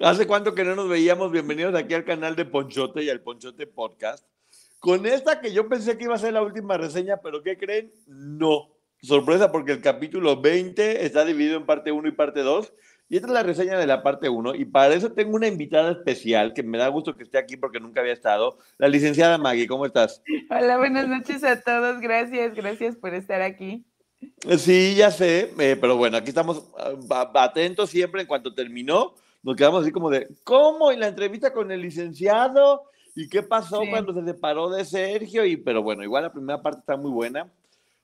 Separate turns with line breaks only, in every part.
¿Hace cuánto que no nos veíamos? Bienvenidos aquí al canal de Ponchote y al Ponchote Podcast. Con esta que yo pensé que iba a ser la última reseña, pero ¿qué creen? No. Sorpresa porque el capítulo 20 está dividido en parte 1 y parte 2. Y esta es la reseña de la parte 1. Y para eso tengo una invitada especial que me da gusto que esté aquí porque nunca había estado. La licenciada Maggie, ¿cómo estás?
Hola, buenas noches a todos. Gracias, gracias por estar aquí.
Sí, ya sé, eh, pero bueno, aquí estamos ah, atentos siempre en cuanto terminó. Nos quedamos así como de, ¿cómo? Y la entrevista con el licenciado, ¿y qué pasó cuando se separó de Sergio? Y, pero bueno, igual la primera parte está muy buena,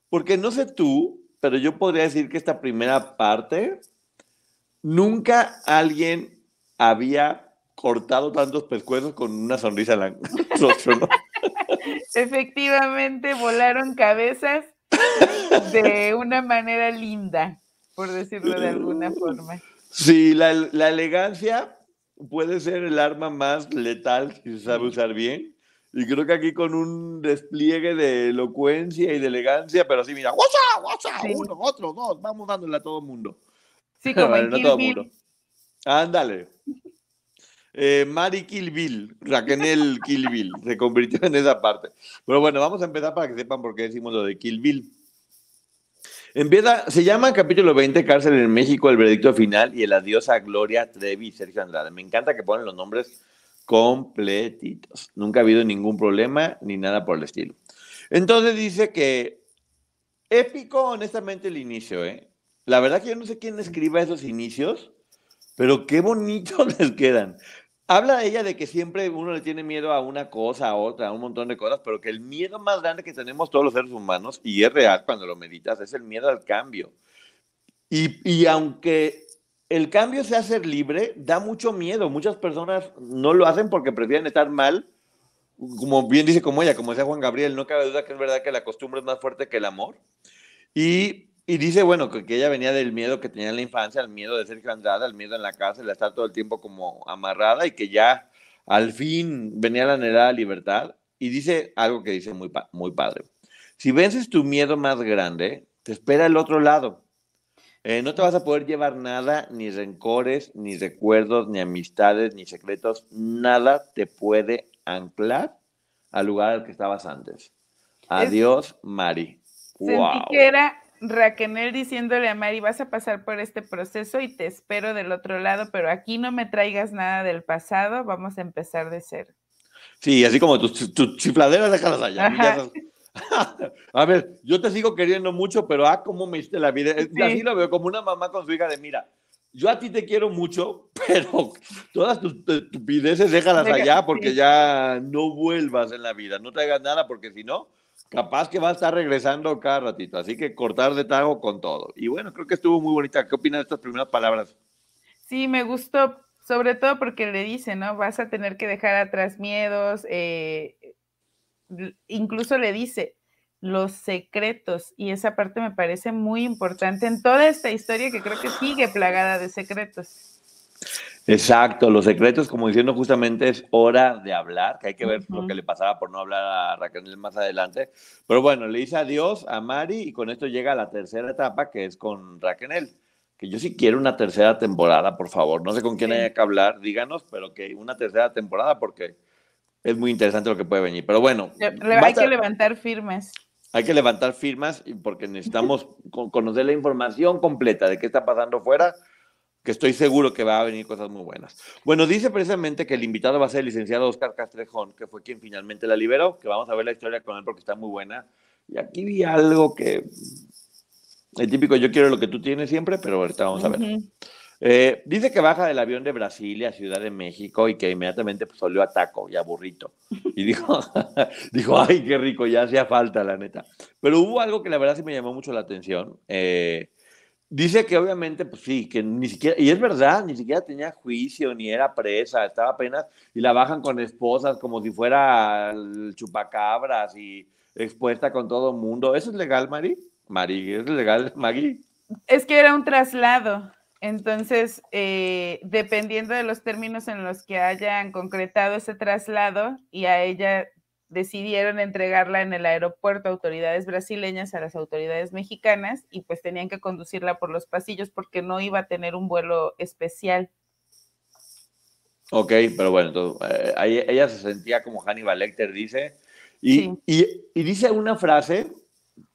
porque no sé tú, pero yo podría decir que esta primera parte, nunca alguien había cortado tantos pescuezos con una sonrisa en la rostro, ¿no?
Efectivamente, volaron cabezas de una manera linda, por decirlo de alguna forma.
Sí, la, la, elegancia puede ser el arma más letal si se sabe usar bien. Y creo que aquí con un despliegue de elocuencia y de elegancia, pero así, mira, WhatsApp, WhatsApp, uno, otro, dos, vamos dándole a todo el mundo.
Sí, como en Kill Bill.
Ándale. Eh, Mari Kill Bill, Raquel Kill Bill, se convirtió en esa parte. Pero bueno, vamos a empezar para que sepan por qué decimos lo de Kill Bill. Empieza, se llama capítulo 20, Cárcel en México, el veredicto final y el adiós a Gloria Trevi y Sergio Andrade. Me encanta que ponen los nombres completitos. Nunca ha habido ningún problema ni nada por el estilo. Entonces dice que épico, honestamente, el inicio, ¿eh? La verdad que yo no sé quién escriba esos inicios, pero qué bonitos les quedan. Habla ella de que siempre uno le tiene miedo a una cosa, a otra, a un montón de cosas, pero que el miedo más grande que tenemos todos los seres humanos, y es real cuando lo meditas, es el miedo al cambio. Y, y aunque el cambio sea ser libre, da mucho miedo. Muchas personas no lo hacen porque prefieren estar mal, como bien dice como ella, como decía Juan Gabriel, no cabe duda que es verdad que la costumbre es más fuerte que el amor. Y y dice, bueno, que, ella venía del miedo que tenía en la infancia, el miedo de ser Andrade, el miedo en la cárcel, de estar todo el tiempo como amarrada y que ya al fin venía la anhelada libertad. Y dice algo que dice muy, muy padre. Si vences tu miedo más grande, te espera el otro lado. Eh, no te vas a poder llevar nada, ni rencores, ni recuerdos, ni amistades, ni secretos. Nada te puede anclar al lugar al que estabas antes. Adiós, Mari.
Sentí que era Raquel diciéndole a Mari, vas a pasar por este proceso y te espero del otro lado, pero aquí no me traigas nada del pasado, vamos a empezar de cero.
Sí, así como tus, chifladeras, déjalas allá. a ver, yo te sigo queriendo mucho, pero ah, cómo me hiciste la vida. Así lo veo como una mamá con su hija de, mira, yo a ti te quiero mucho, pero todas tus estupideces déjalas allá porque ya no vuelvas en la vida, no traigas nada porque si no, capaz que va a estar regresando cada ratito. Así que cortar de tago con todo. Y bueno, creo que estuvo muy bonita. ¿Qué opinas de estas primeras palabras?
Sí, me gustó, sobre todo porque le dice, ¿no? Vas a tener que dejar atrás miedos. Eh, incluso le dice los secretos. Y esa parte me parece muy importante en toda esta historia que creo que sigue plagada de secretos.
Exacto, los secretos, como diciendo justamente, es hora de hablar, que hay que ver lo que le pasaba por no hablar a Raquel más adelante. Pero bueno, le dice adiós a Mari y con esto llega la tercera etapa, que es con Raquel. Que yo sí quiero una tercera temporada, por favor. No sé con quién haya que hablar, díganos, pero que una tercera temporada porque es muy interesante lo que puede venir. Pero bueno.
hay que levantar firmes.
hay que levantar firmas y porque necesitamos con- conocer la información completa de qué está pasando fuera, que estoy seguro que va a venir cosas muy buenas. Bueno, dice precisamente que el invitado va a ser el licenciado Oscar Castrejón, que fue quien finalmente la liberó, que vamos a ver la historia con él porque está muy buena. Y aquí vi algo que... El típico yo quiero lo que tú tienes siempre, pero ahorita vamos a ver.
Ujú.
Eh, dice que baja del avión de Brasilia a Ciudad de México y que inmediatamente pues, olió a taco y a burrito. Y dijo, dijo, ay, qué rico, ya hacía falta, la neta. Pero hubo algo que la verdad sí me llamó mucho la atención. Eh, dice que obviamente, pues sí, que ni siquiera, y es verdad, ni siquiera tenía juicio, ni era presa, estaba apenas, y la bajan con esposas como si fuera chupacabras y expuesta con todo el mundo. ¿Eso es legal, Mari? Mari, ¿es legal, Maggie?
Es que era un traslado. Entonces, eh, dependiendo de los términos en los que hayan concretado ese traslado y a ella decidieron entregarla en el aeropuerto a autoridades brasileñas a las autoridades mexicanas y pues tenían que conducirla por los pasillos porque no iba a tener un vuelo especial.
Ok, pero bueno, entonces, eh, ella se sentía como Hannibal Lecter dice, y,
Sí.
y, y dice una frase,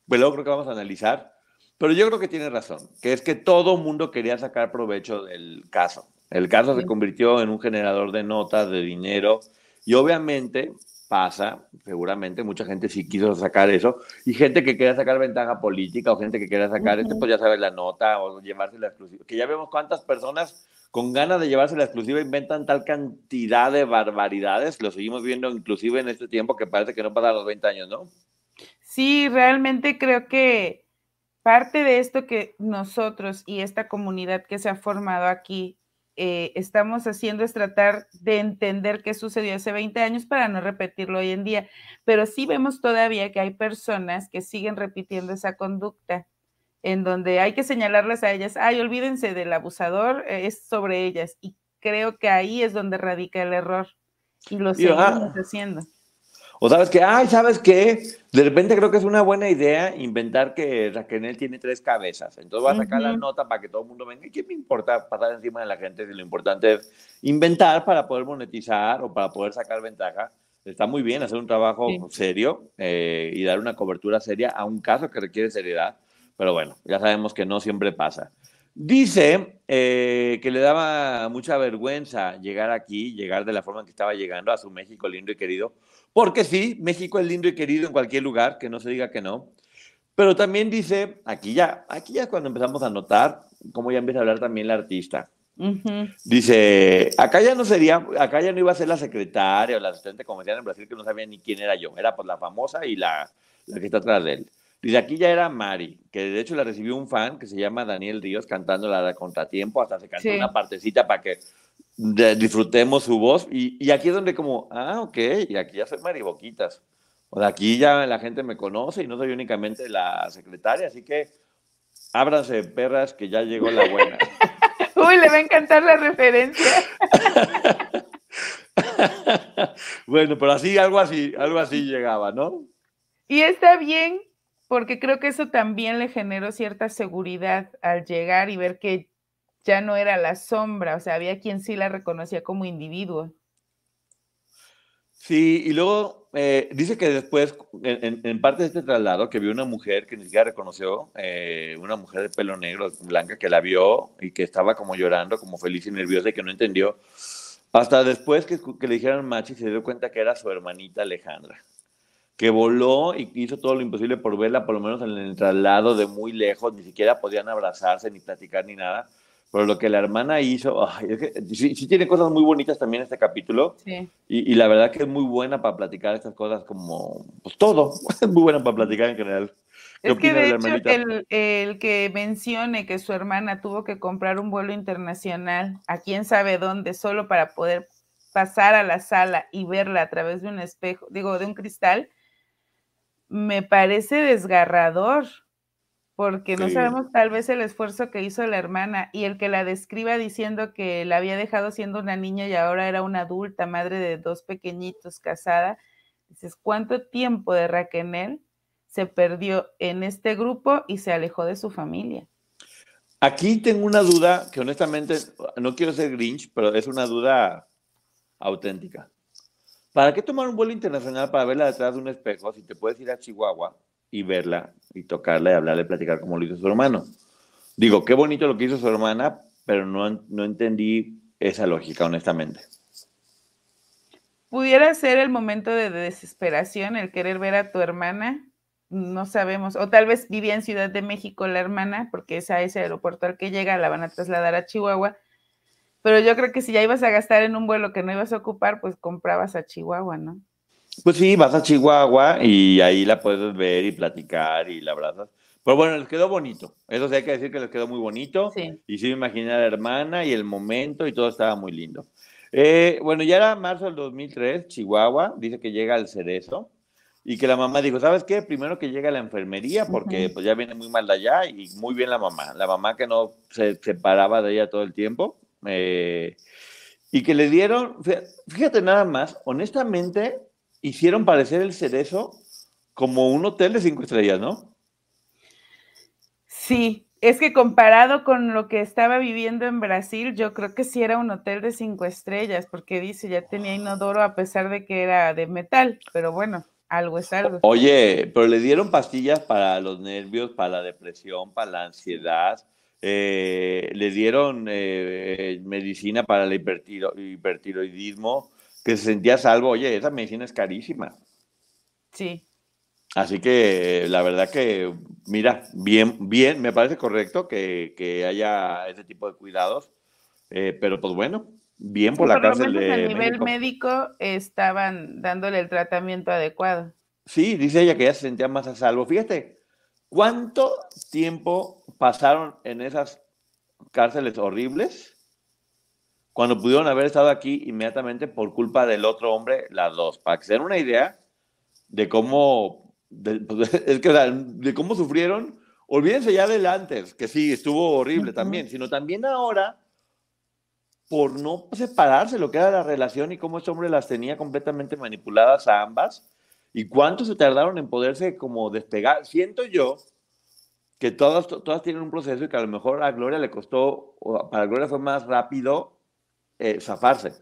pues luego creo que vamos a analizar, pero yo creo que tiene razón, que es que todo mundo quería sacar provecho del caso. El caso se
Sí.
convirtió en un generador de notas, de dinero, y obviamente pasa, seguramente mucha gente sí quiso sacar eso, y gente que quería sacar ventaja política, o gente que quería sacar, este,
Ujú.
pues ya sabes, la nota, o llevarse la exclusiva, que ya vemos cuántas personas con ganas de llevarse la exclusiva inventan tal cantidad de barbaridades, lo seguimos viendo inclusive en este tiempo que parece que no pasa los 20 años, ¿no?
Sí, realmente creo que parte de esto que nosotros y esta comunidad que se ha formado aquí eh, estamos haciendo es tratar de entender qué sucedió hace 20 años para no repetirlo hoy en día. Pero sí vemos todavía que hay personas que siguen repitiendo esa conducta, en donde hay que señalarlas a ellas, ay, olvídense del abusador, eh, es sobre ellas. Y creo que ahí es donde radica el error. Y lo
ah,
seguimos haciendo.
O sabes que, ay, ¿sabes qué? De repente creo que es una buena idea inventar que Raquel tiene tres cabezas. Entonces va a sacar la
Ujú.
nota para que todo el mundo venga. ¿Y qué me importa pasar encima de la gente si lo importante es inventar para poder monetizar o para poder sacar ventaja? Está muy bien hacer un trabajo
Sí.
serio eh, y dar una cobertura seria a un caso que requiere seriedad. Pero bueno, ya sabemos que no siempre pasa. Dice eh, que le daba mucha vergüenza llegar aquí, llegar de la forma en que estaba llegando a su México lindo y querido, porque sí, México es lindo y querido en cualquier lugar, que no se diga que no. Pero también dice, aquí ya, aquí ya es cuando empezamos a notar cómo ya empieza a hablar también la artista. Dice, acá ya no sería, acá ya no iba a ser la secretaria o la asistente comercial en Brasil que no sabía ni quién era yo, era pues la famosa y la, la que está atrás de él. Dice, aquí ya era Mari, que de hecho la recibió un fan que se llama Daniel Ríos cantando la de Contratiempo, hasta se cantó
Sí.
una partecita para que de- disfrutemos su voz. Y, y aquí es donde como, ah, ok, y aquí ya soy Mari Boquitas. O sea, aquí ya la gente me conoce y no soy únicamente la secretaria, así que ábranse, perras, que ya llegó la buena.
Uy, le va a encantar la referencia.
bueno, pero así, algo así, algo así llegaba, ¿no?
Y está bien, porque creo que eso también le generó cierta seguridad al llegar y ver que ya no era la sombra, o sea, había quien sí la reconocía como individuo.
Sí, y luego eh, dice que después, en, parte de este traslado, que vio una mujer que ni siquiera reconoció, eh, una mujer de pelo negro, blanca, que la vio y que estaba como llorando, como feliz y nerviosa y que no entendió. Hasta después que, que le dijeron machi, se dio cuenta que era su hermanita Alejandra, que voló y hizo todo lo imposible por verla, por lo menos en el traslado de muy lejos, ni siquiera podían abrazarse, ni platicar, ni nada. Pero lo que la hermana hizo, ay, es que sí, sí tiene cosas muy bonitas también este capítulo.
Sí.
Y, y la verdad que es muy buena para platicar estas cosas como, pues todo, es muy buena para platicar en general. ¿Qué
Es que de
la
hecho el, el que mencione que su hermana tuvo que comprar un vuelo internacional a quién sabe dónde solo para poder pasar a la sala y verla a través de un espejo, digo, de un cristal, me parece desgarrador, porque no sabemos tal vez el esfuerzo que hizo la hermana y el que la describa diciendo que la había dejado siendo una niña y ahora era una adulta, madre de dos pequeñitos, casada. Dices, ¿cuánto tiempo de Raquel se perdió en este grupo y se alejó de su familia?
Aquí tengo una duda que honestamente, no quiero ser Grinch, pero es una duda auténtica. ¿Para qué tomar un vuelo internacional para verla detrás de un espejo si te puedes ir a Chihuahua y verla y tocarla y hablarle, platicar como lo hizo su hermano. Digo, qué bonito lo que hizo su hermana, pero no, no entendí esa lógica, honestamente.
Pudiera ser el momento de desesperación, el querer ver a tu hermana, no sabemos, o tal vez vivía en Ciudad de México la hermana, porque es a ese aeropuerto al que llega, la van a trasladar a Chihuahua, pero yo creo que si ya ibas a gastar en un vuelo que no ibas a ocupar, pues comprabas a Chihuahua, ¿no?
Pues sí, vas a Chihuahua y ahí la puedes ver y platicar y la abrazas. Pero bueno, les quedó bonito. Eso sí hay que decir que les quedó muy bonito.
Sí.
Y sí me imaginé a la hermana y el momento y todo estaba muy lindo. Eh, bueno, ya era marzo del 2003, Chihuahua, dice que llega al cerezo y que la mamá dijo, ¿sabes qué? Primero que llega a la enfermería porque pues ya viene muy mal de allá y muy bien la mamá. La mamá que no se separaba de ella todo el tiempo. eh, y que le dieron, fíjate nada más, honestamente, hicieron parecer el cerezo como un hotel de cinco estrellas, ¿no?
Sí, es que comparado con lo que estaba viviendo en Brasil, yo creo que sí era un hotel de cinco estrellas, porque dice, ya tenía inodoro a pesar de que era de metal, pero bueno, algo es algo.
Oye, pero le dieron pastillas para los nervios, para la depresión, para la ansiedad, eh, le dieron eh, medicina para el hipertiro, hipertiroidismo, que se sentía salvo. Oye, esa medicina es carísima.
Sí.
Así que la verdad que, mira, bien, bien, me parece correcto que, que haya ese tipo de cuidados, eh, pero pues bueno, bien por,
Sí,
la
lo
cárcel
menos
de
a nivel
México.
médico estaban dándole el tratamiento adecuado.
Sí, dice ella que ya se sentía más a salvo. Fíjate, ¿cuánto tiempo pasaron en esas cárceles horribles cuando pudieron haber estado aquí inmediatamente por culpa del otro hombre, las dos? Para que se den una idea de cómo, de, pues, es que, o sea, de cómo sufrieron. Olvídense ya del antes, que sí, estuvo horrible también, sino también ahora por no separarse lo que era la relación y cómo este hombre las tenía completamente manipuladas a ambas y cuánto se tardaron en poderse como despegar. Siento yo que todas, todas tienen un proceso y que a lo mejor a Gloria le costó, o para Gloria fue más rápido eh, zafarse.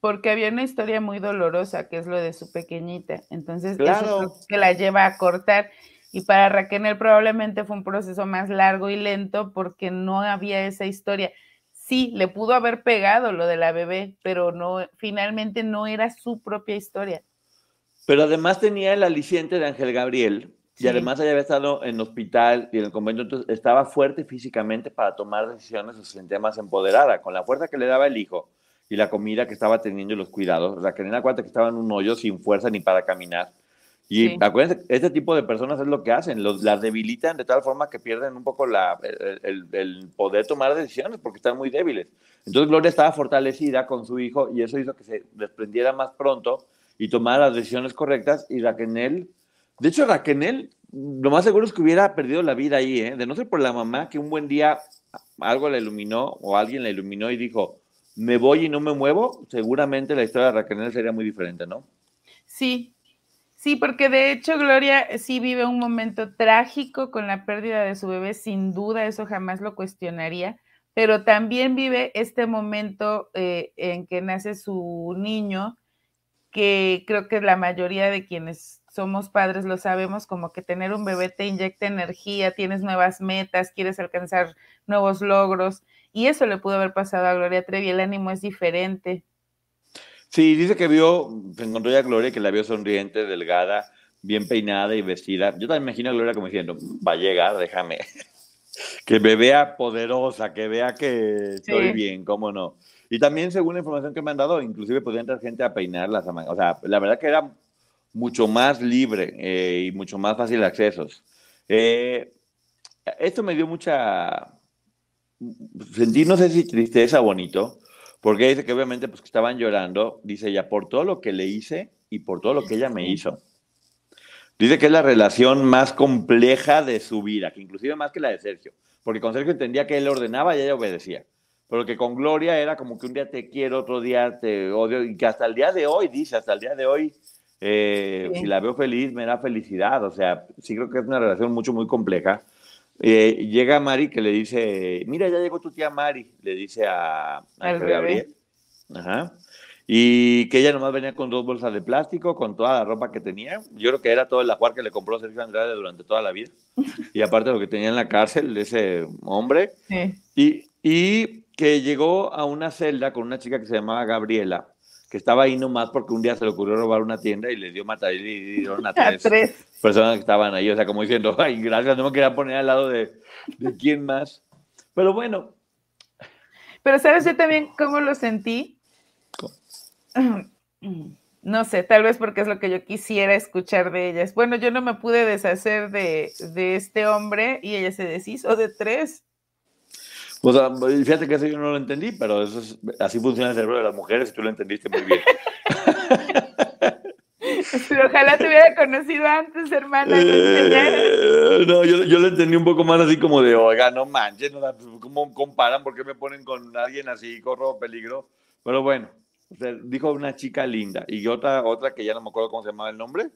Porque había una historia muy dolorosa, que es lo de su pequeñita. Entonces,
Claro.
eso es lo que la lleva a cortar. Y para Raquel probablemente fue un proceso más largo y lento porque no había esa historia. Sí, le pudo haber pegado lo de la bebé, pero no, finalmente no era su propia historia.
Pero además tenía el aliciente de Ángel Gabriel y además ella había estado en hospital y en el convento, entonces estaba fuerte físicamente para tomar decisiones se sentía más empoderada. Con la fuerza que le daba el hijo y la comida que estaba teniendo y los cuidados, Raquel acuérdate que estaba en un hoyo sin fuerza ni para caminar. Y
Sí.
acuérdense, este tipo de personas es lo que hacen, los, las debilitan de tal forma que pierden un poco la, el, el- el poder tomar decisiones porque están muy débiles. Entonces Gloria estaba fortalecida con su hijo y eso hizo que se desprendiera más pronto y tomara las decisiones correctas y Raquel, de hecho Raquel, lo más seguro es que hubiera perdido la vida ahí, ¿eh? de no ser por la mamá que un buen día algo la iluminó o alguien la iluminó y dijo, me voy y no me muevo, seguramente la historia de Raquel sería muy diferente, ¿no?
Sí, sí, porque de hecho Gloria sí vive un momento trágico con la pérdida de su bebé, sin duda, eso jamás lo cuestionaría, pero también vive este momento eh, en que nace su niño, que creo que la mayoría de quienes somos padres lo sabemos, como que tener un bebé te inyecta energía, tienes nuevas metas, quieres alcanzar nuevos logros, y eso le pudo haber pasado a Gloria Trevi, el ánimo es diferente.
Sí, dice que vio, se encontró ya a Gloria, que la vio sonriente, delgada, bien peinada y vestida. Yo también imagino a Gloria como diciendo, va a llegar, déjame. que me vea poderosa, que vea que estoy
Sí.
bien, cómo no. Y también, según la información que me han dado, inclusive podía entrar gente a peinarlas. a ma- O sea, la verdad que era mucho más libre eh, y mucho más fácil accesos. Eh, esto me dio mucha... Sentí, no sé si tristeza o bonito, porque dice que obviamente pues que estaban llorando, dice ella, por todo lo que le hice y por todo lo que ella me hizo. Dice que es la relación más compleja de su vida, que inclusive más que la de Sergio, porque con Sergio entendía que él ordenaba y ella obedecía, pero que con Gloria era como que un día te quiero, otro día te odio, y que hasta el día de hoy, dice, hasta el día de hoy, eh,
Sí.
si la veo feliz, me da felicidad, o sea, sí creo que es una relación mucho, muy compleja. Eh, llega Mari que le dice, mira, ya llegó tu tía Mari, le dice a, a. Gabriel. Ajá. y que ella nomás venía con dos bolsas de plástico, con toda la ropa que tenía. Yo creo que era todo el ajuar que le compró Sergio Andrade durante toda la vida. Y aparte lo que tenía en la cárcel, ese hombre. Y, y que llegó a una celda con una chica que se llamaba Gabriela, que estaba ahí nomás porque un día se le ocurrió robar una tienda y le dio matar y dieron a tres, tres, personas que estaban ahí. O sea, como diciendo, ay, gracias, no me quería poner al lado de, de quién más. Pero bueno.
Pero sabes yo también cómo lo sentí no sé, tal vez porque es lo que yo quisiera escuchar de ellas. Bueno, yo no me pude deshacer de, este hombre y ella se deshizo de tres.
Pues ah, fíjate que eso yo no lo entendí, pero eso así funciona el cerebro de las mujeres y tú lo entendiste muy bien.
pero ojalá te hubiera conocido antes, hermana.
Eh, no, yo, yo, lo entendí un poco más así como de, oiga, no manches, no, ¿cómo comparan? ¿Por qué me ponen con alguien así? Corro peligro. Pero bueno, dijo una chica linda y otra, otra que ya no me acuerdo cómo se llamaba el nombre,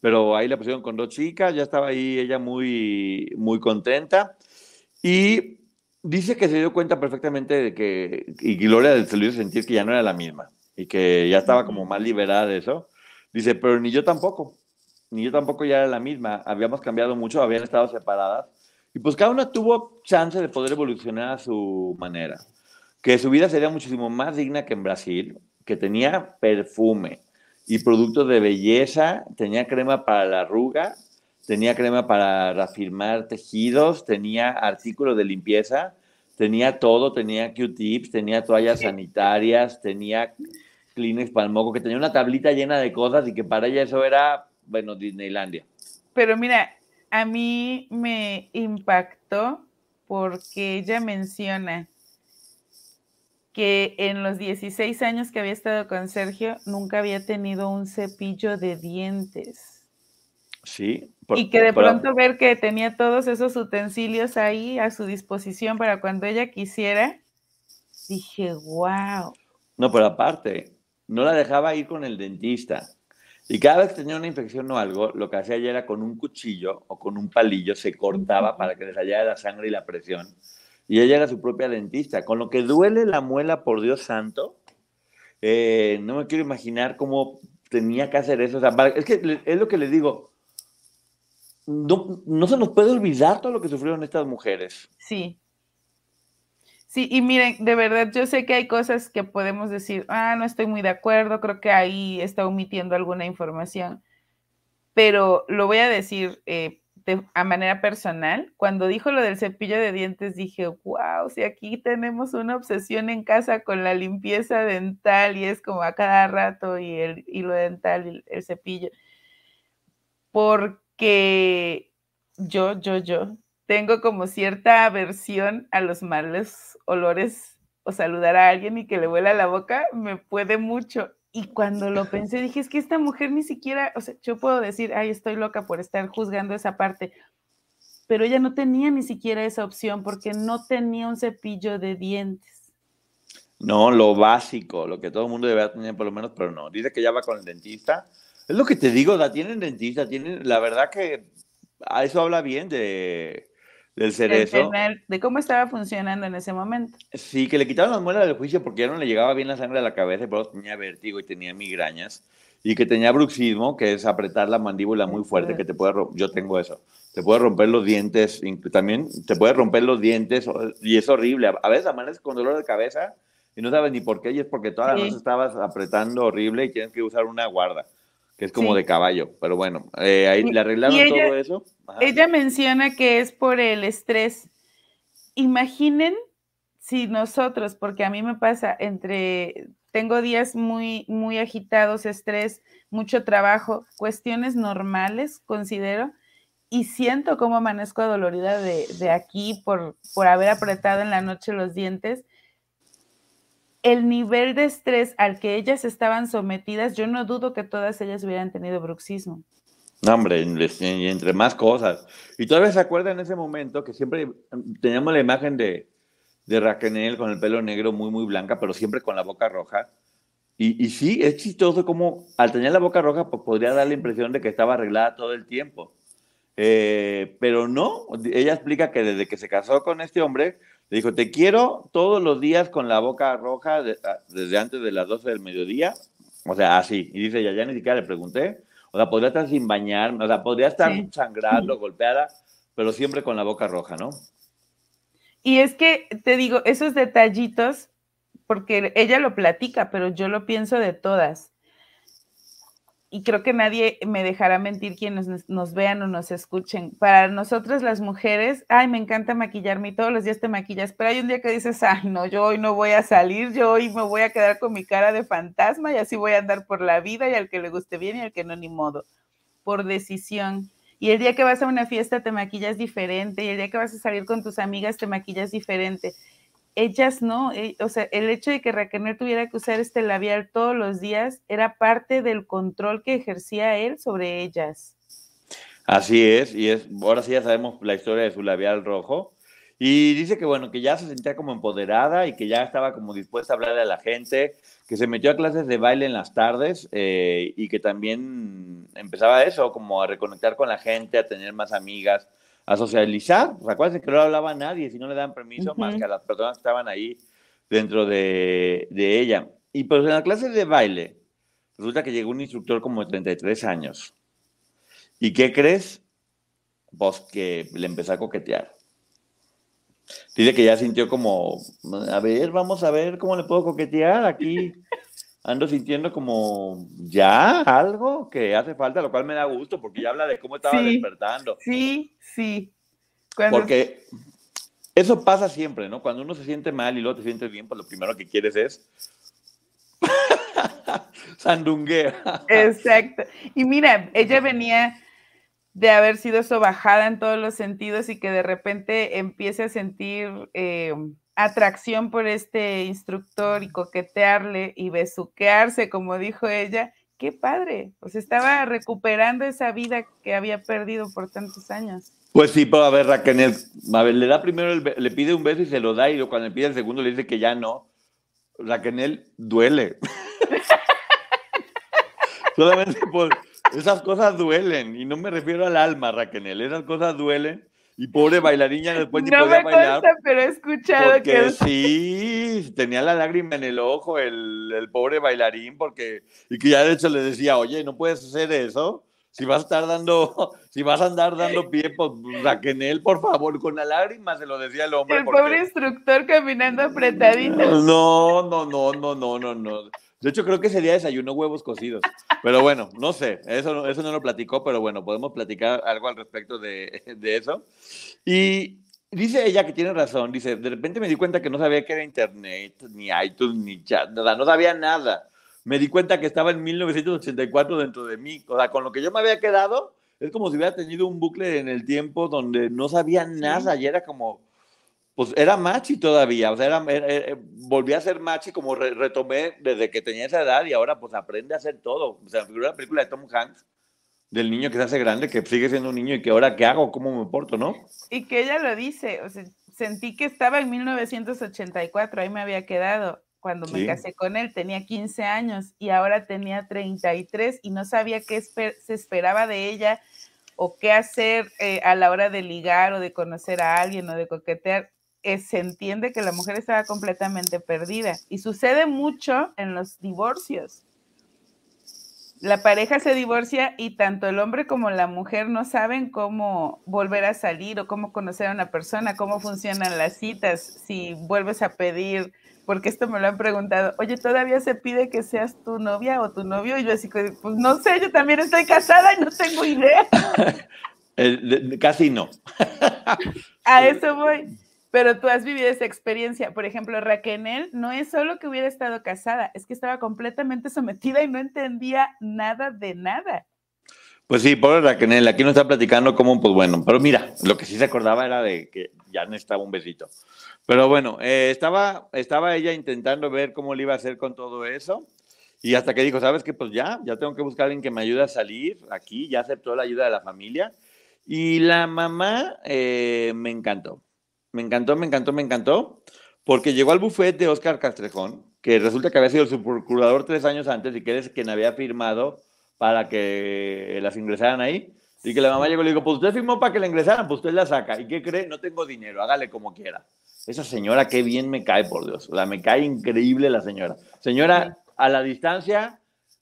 pero ahí la pusieron con dos chicas, ya estaba ahí ella muy, muy contenta y dice que se dio cuenta perfectamente de que, y Gloria se lo hizo sentir que ya no era la misma y que ya estaba como más liberada de eso. Dice, pero ni yo tampoco, ni yo tampoco ya era la misma, habíamos cambiado mucho, habían estado separadas y pues cada una tuvo chance de poder evolucionar a su manera. Que su vida sería muchísimo más digna que en Brasil, que tenía perfume y productos de belleza, tenía crema para la arruga, tenía crema para reafirmar tejidos, tenía artículos de limpieza, tenía todo, tenía Q-tips, tenía toallas sanitarias, tenía Kleenex para el moco, que tenía una tablita llena de cosas y que para ella eso era, bueno, Disneylandia.
Pero mira, a mí me impactó porque ella menciona que en los 16 años que había estado con Sergio nunca había tenido un cepillo de dientes.
Sí.
Y que de pronto ver que tenía todos esos utensilios ahí a su disposición para cuando ella quisiera, dije, wow.
No, pero aparte, no la dejaba ir con el dentista. Y cada vez que tenía una infección o algo, lo que hacía ella era con un cuchillo o con un palillo, se cortaba para que les hallara la sangre y la presión y ella era su propia dentista. Con lo que duele la muela, por Dios santo, eh, no me quiero imaginar cómo tenía que hacer eso. es que es lo que les digo. No, no se nos puede olvidar todo lo que sufrieron estas mujeres.
Sí. Sí, y miren, de verdad, yo sé que hay cosas que podemos decir, ah, no estoy muy de acuerdo, creo que ahí está omitiendo alguna información, pero lo voy a decir eh, a manera personal, cuando dijo lo del cepillo de dientes, dije, wow, si aquí tenemos una obsesión en casa con la limpieza dental y es como a cada rato y el hilo dental y el cepillo. Porque yo, yo, yo tengo como cierta aversión a los malos olores o saludar a alguien y que le vuela la boca, me puede mucho. Y cuando lo pensé, dije, es que esta mujer ni siquiera, o sea, yo puedo decir, ay, estoy loca por estar juzgando esa parte, pero ella no tenía ni siquiera esa opción porque no tenía un cepillo de dientes.
No, lo básico, lo que todo el mundo debe tener por lo menos, pero no. Dice que ya va con el dentista. Es lo que te digo, la tienen dentista, tienen, la verdad que a eso habla bien de, del cerezo.
De cómo estaba funcionando en ese momento.
Sí, que le quitaron las muelas del juicio porque ya no le llegaba bien la sangre a la cabeza, pero tenía vértigo y tenía migrañas. Y que tenía bruxismo, que es apretar la mandíbula muy fuerte, que te puede yo tengo eso, te puede romper los dientes, también te puede romper los dientes y es horrible. A veces amaneces con dolor de cabeza y no sabes ni por qué y es porque toda la noche estabas apretando horrible y tienes que usar una guarda que es como de caballo, pero bueno, eh, ahí le arreglaron todo eso.
Ella menciona que es por el estrés. Imaginen si nosotros, porque a mí me pasa entre, tengo días muy, muy agitados, estrés, mucho trabajo, cuestiones normales, considero, y siento cómo amanezco dolorida de, de aquí por, por haber apretado en la noche los dientes el nivel de estrés al que ellas estaban sometidas, yo no dudo que todas ellas hubieran tenido bruxismo.
No, hombre, y entre más cosas. Y todavía se acuerda en ese momento que siempre teníamos la imagen de, de Raquel con el pelo negro muy, muy blanca, pero siempre con la boca roja. Y, y sí, es chistoso como al tener la boca roja, pues podría dar la impresión de que estaba arreglada todo el tiempo. Eh, pero no, ella explica que desde que se casó con este hombre, le dijo, te quiero todos los días con la boca roja ah, desde antes de las 12 del mediodía. O sea, así. Y dice, ya, ya ni siquiera le pregunté. O sea, podría estar sin bañar, o sea, podría estar sangrando, golpeada, pero siempre con la boca roja, ¿no?
Y es que, te digo, esos detallitos, porque ella lo platica, pero yo lo pienso de todas y creo que nadie me dejará mentir quienes nos, vean o nos escuchen. Para nosotras las mujeres, ay, me encanta maquillarme y todos los días te maquillas, pero hay un día que dices, ay, no, yo hoy no voy a salir, yo hoy me voy a quedar con mi cara de fantasma y así voy a andar por la vida y al que le guste bien y al que no, ni modo, por decisión. Y el día que vas a una fiesta te maquillas diferente y el día que vas a salir con tus amigas te maquillas diferente ellas no, eh, o sea, el hecho de que Raquel tuviera que usar este labial todos los días era parte del control que ejercía él sobre ellas.
Así es, y es, ahora sí ya sabemos la historia de su labial rojo. Y dice que bueno, que ya se sentía como empoderada y que ya estaba como dispuesta a hablarle a la gente, que se metió a clases de baile en las tardes eh, y que también empezaba eso, como a reconectar con la gente, a tener más amigas, a socializar. Recuerden que no hablaba nadie si no le dan permiso más que a las personas que estaban ahí dentro de, ella. Y pues en la clase de baile, resulta que llegó un instructor como de 33 años. ¿Y qué crees? Pues que le empezó a coquetear. Dice que ya sintió como, a ver, vamos a ver cómo le puedo coquetear aquí. Ando sintiendo como ya algo que hace falta, lo cual me da gusto porque ya habla de cómo estaba despertando.
Sí, Sí.
Porque eso pasa siempre, ¿no? Cuando uno se siente mal y luego te sientes bien, pues lo primero que quieres es sandunguea.
Exacto. Y mira, ella venía de haber sido sobajada en todos los sentidos y que de repente empiece a sentir eh, atracción por este instructor y coquetearle y besuquearse, como dijo ella, qué padre. Pues estaba recuperando esa vida que había perdido por tantos años.
Pues sí, pero a ver, Raquel, a ver, le da primero, le pide un beso y se lo da, y cuando le pide el segundo le dice que ya no. Raquel duele. Solamente por esas cosas duelen, y no me refiero al alma, Raquel, esas cosas duelen. Y pobre bailarina después
no podía me bailar. Consta, pero he escuchado
porque que sí, tenía la lágrima en el ojo el, el, pobre bailarín porque y que ya de hecho le decía, "Oye, no puedes hacer eso." si vas a estar dando, si vas a andar dando pie, pues Raquel, por favor, con la lágrima se lo decía el hombre.
El pobre instructor caminando apretadito.
No, no, no, no, no, no, no. De hecho, creo que ese día desayunó huevos cocidos. Pero bueno, no sé, eso, eso no lo platicó, pero bueno, podemos platicar algo al respecto de, de eso. Y dice ella que tiene razón, dice, de repente me di cuenta que no sabía qué era internet, ni iTunes, ni chat, nada, no sabía nada me di cuenta que estaba en 1984 dentro de mí. O sea, con lo que yo me había quedado, es como si hubiera tenido un bucle en el tiempo donde no sabía nada y era como, pues era machi todavía, o sea, era, eh, volví a ser machi como retomé desde que tenía esa edad y ahora pues aprende a hacer todo. O sea, la película de Tom Hanks, del niño que se hace grande, que sigue siendo un niño y que ahora qué hago, cómo me porto, ¿no?
Y que ella lo dice, o sea, sentí que estaba en 1984, ahí me había quedado cuando me casé con él, tenía 15 años y ahora tenía 33 y no sabía qué se esperaba de ella o qué hacer eh, a la hora de ligar o de conocer a alguien o de coquetear. Eh, se entiende que la mujer estaba completamente perdida y sucede mucho en los divorcios. La pareja se divorcia y tanto el hombre como la mujer no saben cómo volver a salir o cómo conocer a una persona, cómo funcionan las citas, si vuelves a pedir porque esto me lo han preguntado, oye, ¿todavía se pide que seas tu novia o tu novio? Y yo así, pues no sé, yo también estoy casada y no tengo idea.
casi no.
A eso voy. Pero tú has vivido esa experiencia. Por ejemplo, Raquel no es solo que hubiera estado casada, es que estaba completamente sometida y no entendía nada de nada.
Pues sí, pobre Raquel, aquí nos está platicando cómo, pues bueno, pero mira, lo que sí se acordaba era de que ya necesitaba un besito. Pero bueno, eh, estaba, estaba ella intentando ver cómo le iba a hacer con todo eso. Y hasta que dijo, ¿sabes qué? Pues ya, ya tengo que buscar a alguien que me ayude a salir aquí. Ya aceptó la ayuda de la familia. Y la mamá eh, me encantó. Me encantó, me encantó, me encantó. Porque llegó al bufete de Oscar Castrejón, que resulta que había sido su procurador tres años antes y que es quien había firmado para que las ingresaran ahí. Y que la mamá llegó y le dijo, pues usted firmó para que la ingresaran, pues usted la saca. ¿Y qué cree? No tengo dinero, hágale como quiera. Esa señora, qué bien me cae, por Dios. O sea, me cae increíble la señora. Señora, a la distancia,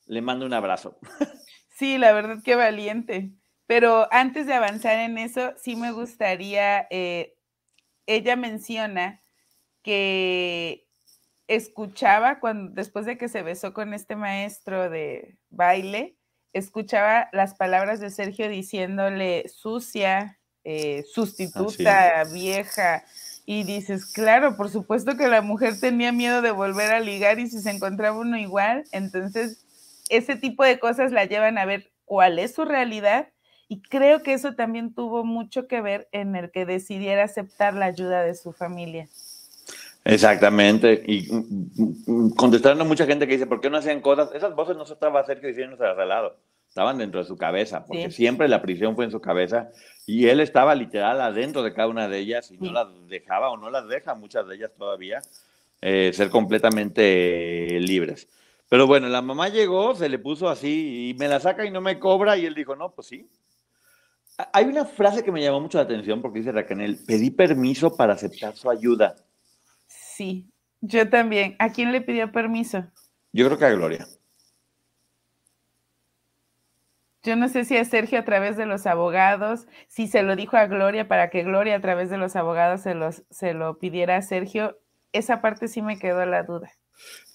le mando un abrazo.
Sí, la verdad, qué valiente. Pero antes de avanzar en eso, sí me gustaría, eh, ella menciona que escuchaba cuando después de que se besó con este maestro de baile, escuchaba las palabras de Sergio diciéndole sucia, eh, sustituta, vieja, y dices, claro, por supuesto que la mujer tenía miedo de volver a ligar y si se encontraba uno igual, entonces ese tipo de cosas la llevan a ver cuál es su realidad y creo que eso también tuvo mucho que ver en el que decidiera aceptar la ayuda de su familia.
Exactamente. Y mm, mm, contestaron a mucha gente que dice, ¿por qué no hacían cosas? Esas voces no se estaban cerca diciendo al lado, estaban dentro de su cabeza, porque siempre la prisión fue en su cabeza y él estaba literal adentro de cada una de ellas y no las dejaba o no las deja, muchas de ellas todavía, eh, ser completamente libres. Pero bueno, la mamá llegó, se le puso así y me la saca y no me cobra y él dijo, no, pues sí. Hay una frase que me llamó mucho la atención porque dice Raquel, pedí permiso para aceptar su ayuda.
Sí, yo también. ¿A quién le pidió permiso?
Yo creo que a Gloria.
Yo no sé si a Sergio a través de los abogados, si se lo dijo a Gloria para que Gloria a través de los abogados se, los, se lo pidiera a Sergio. Esa parte sí me quedó la duda.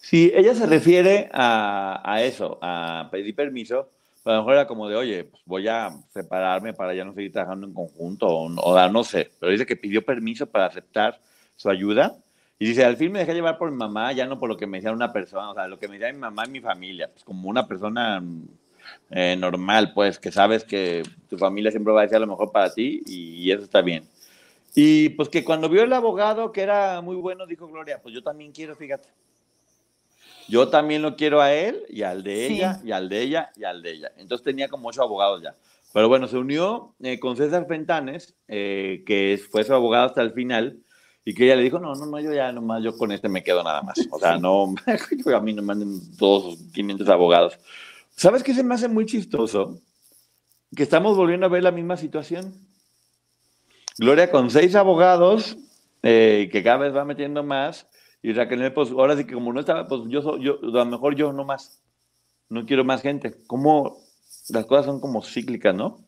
Sí, ella se refiere a, eso, a pedir permiso, a lo mejor era como de, oye, pues voy a separarme para ya no seguir trabajando en conjunto, o, o no sé, pero dice que pidió permiso para aceptar su ayuda y dice, al fin me dejé llevar por mi mamá, ya no por lo que me decía una persona, o sea, lo que me decía mi mamá y mi familia, pues como una persona eh, normal, pues, que sabes que tu familia siempre va a decir lo mejor para ti y, eso está bien. Y pues que cuando vio el abogado, que era muy bueno, dijo Gloria, pues yo también quiero, fíjate. Yo también lo quiero a él y al de ella y al de ella y al de ella. Entonces tenía como ocho abogados ya. Pero bueno, se unió eh, con César Fentanes, eh, que fue su abogado hasta el final, y que ella le dijo, no, no, no, yo ya nomás, yo con este me quedo nada más. O sea, no, a mí no manden todos 500 abogados. ¿Sabes qué se me hace muy chistoso? Que estamos volviendo a ver la misma situación. Gloria con seis abogados, eh, que cada vez va metiendo más, y Raquel, pues ahora sí que como no estaba, pues yo, yo, a lo mejor yo no más, no quiero más gente. ¿Cómo las cosas son como cíclicas, no?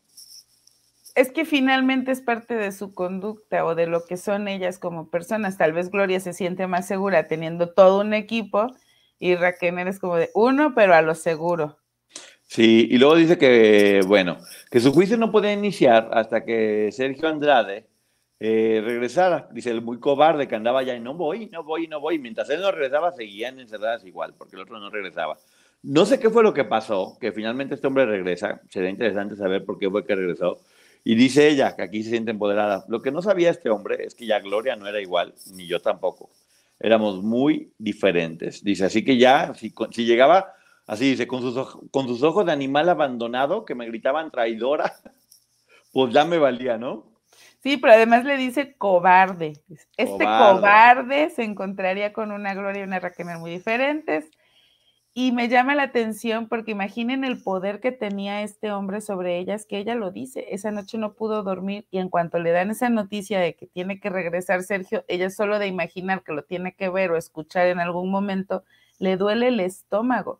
es que finalmente es parte de su conducta o de lo que son ellas como personas. Tal vez Gloria se siente más segura teniendo todo un equipo y Raquel es como de uno, pero a lo seguro.
Sí, y luego dice que, bueno, que su juicio no puede iniciar hasta que Sergio Andrade eh, regresara. Dice el muy cobarde que andaba ya y no voy, no voy, no voy. Mientras él no regresaba, seguían encerradas igual, porque el otro no regresaba. No sé qué fue lo que pasó, que finalmente este hombre regresa. Sería interesante saber por qué fue que regresó y dice ella que aquí se siente empoderada. Lo que no sabía este hombre es que ya Gloria no era igual, ni yo tampoco. Éramos muy diferentes. Dice, así que ya, si, llegaba, así dice, con sus, con sus ojos de animal abandonado, que me gritaban traidora, pues ya me valía, ¿no?
Sí, pero además le dice cobarde. Este cobarde, se encontraría con una Gloria y una Raquel muy diferentes. Y me llama la atención porque imaginen el poder que tenía este hombre sobre ellas, que ella lo dice, esa noche no pudo dormir y en cuanto le dan esa noticia de que tiene que regresar Sergio, ella solo de imaginar que lo tiene que ver o escuchar en algún momento, le duele el estómago.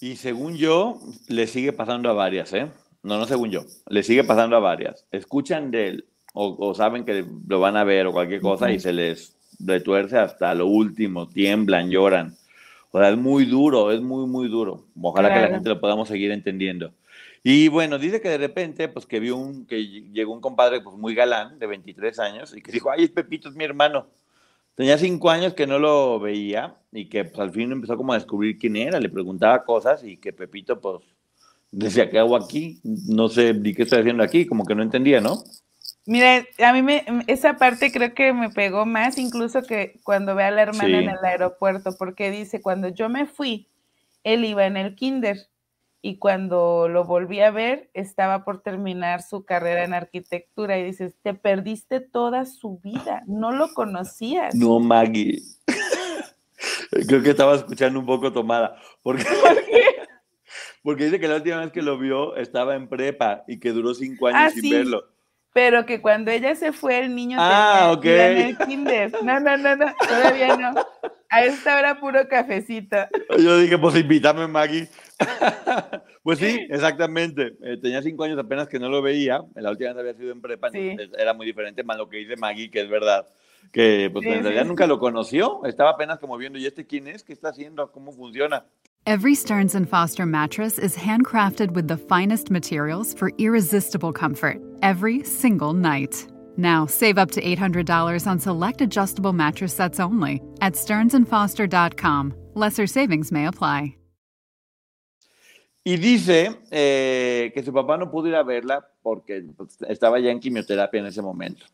Y según yo, le sigue pasando a varias, ¿eh? No, no según yo, le sigue pasando a varias. Escuchan de él o, saben que lo van a ver o cualquier cosa y se les retuerce hasta lo último, tiemblan, lloran o sea, es muy duro, es muy, muy duro. Ojalá que la gente lo podamos seguir entendiendo. Y bueno, dice que de repente, pues que vio un, que llegó un compadre pues muy galán, de 23 años, y que dijo, ay, Pepito es mi hermano. Tenía cinco años que no lo veía y que pues, al fin empezó como a descubrir quién era, le preguntaba cosas y que Pepito pues decía, ¿qué hago aquí? No sé ni qué estoy haciendo aquí, como que no entendía, ¿no?
Mira, a mí me, esa parte creo que me pegó más incluso que cuando ve a la hermana en el aeropuerto, porque dice, cuando yo me fui, él iba en el kinder y cuando lo volví a ver, estaba por terminar su carrera en arquitectura y dices, te perdiste toda su vida, no lo conocías.
No, Maggie. Creo que estaba escuchando un poco tomada. Porque, Porque dice que la última vez que lo vio estaba en prepa y que duró cinco años
Ah,
sin
sí.
verlo.
Pero que cuando ella se fue, el niño
Ah,
tenía, iba en el kinder. No, no, no, no, todavía no. A esta hora puro cafecito.
Yo dije, pues invítame, Maggie. pues sí, exactamente. Eh, tenía cinco años apenas que no lo veía. La última vez había sido en prepa,
Sí.
era muy diferente, más lo que dice Maggie, que es verdad. Que pues
Sí,
en
sí,
realidad
sí.
nunca lo conoció. Estaba apenas como viendo, ¿y este quién es? ¿Qué está haciendo? ¿Cómo funciona?
Every Stearns and Foster mattress is handcrafted with the finest materials for irresistible comfort every single night. Now, save up to $800 on select adjustable mattress sets only at stearnsandfoster.com. Lesser savings may apply.
Y dice eh, que su papá no pudo ir a verla porque estaba ya en quimioterapia en ese momento.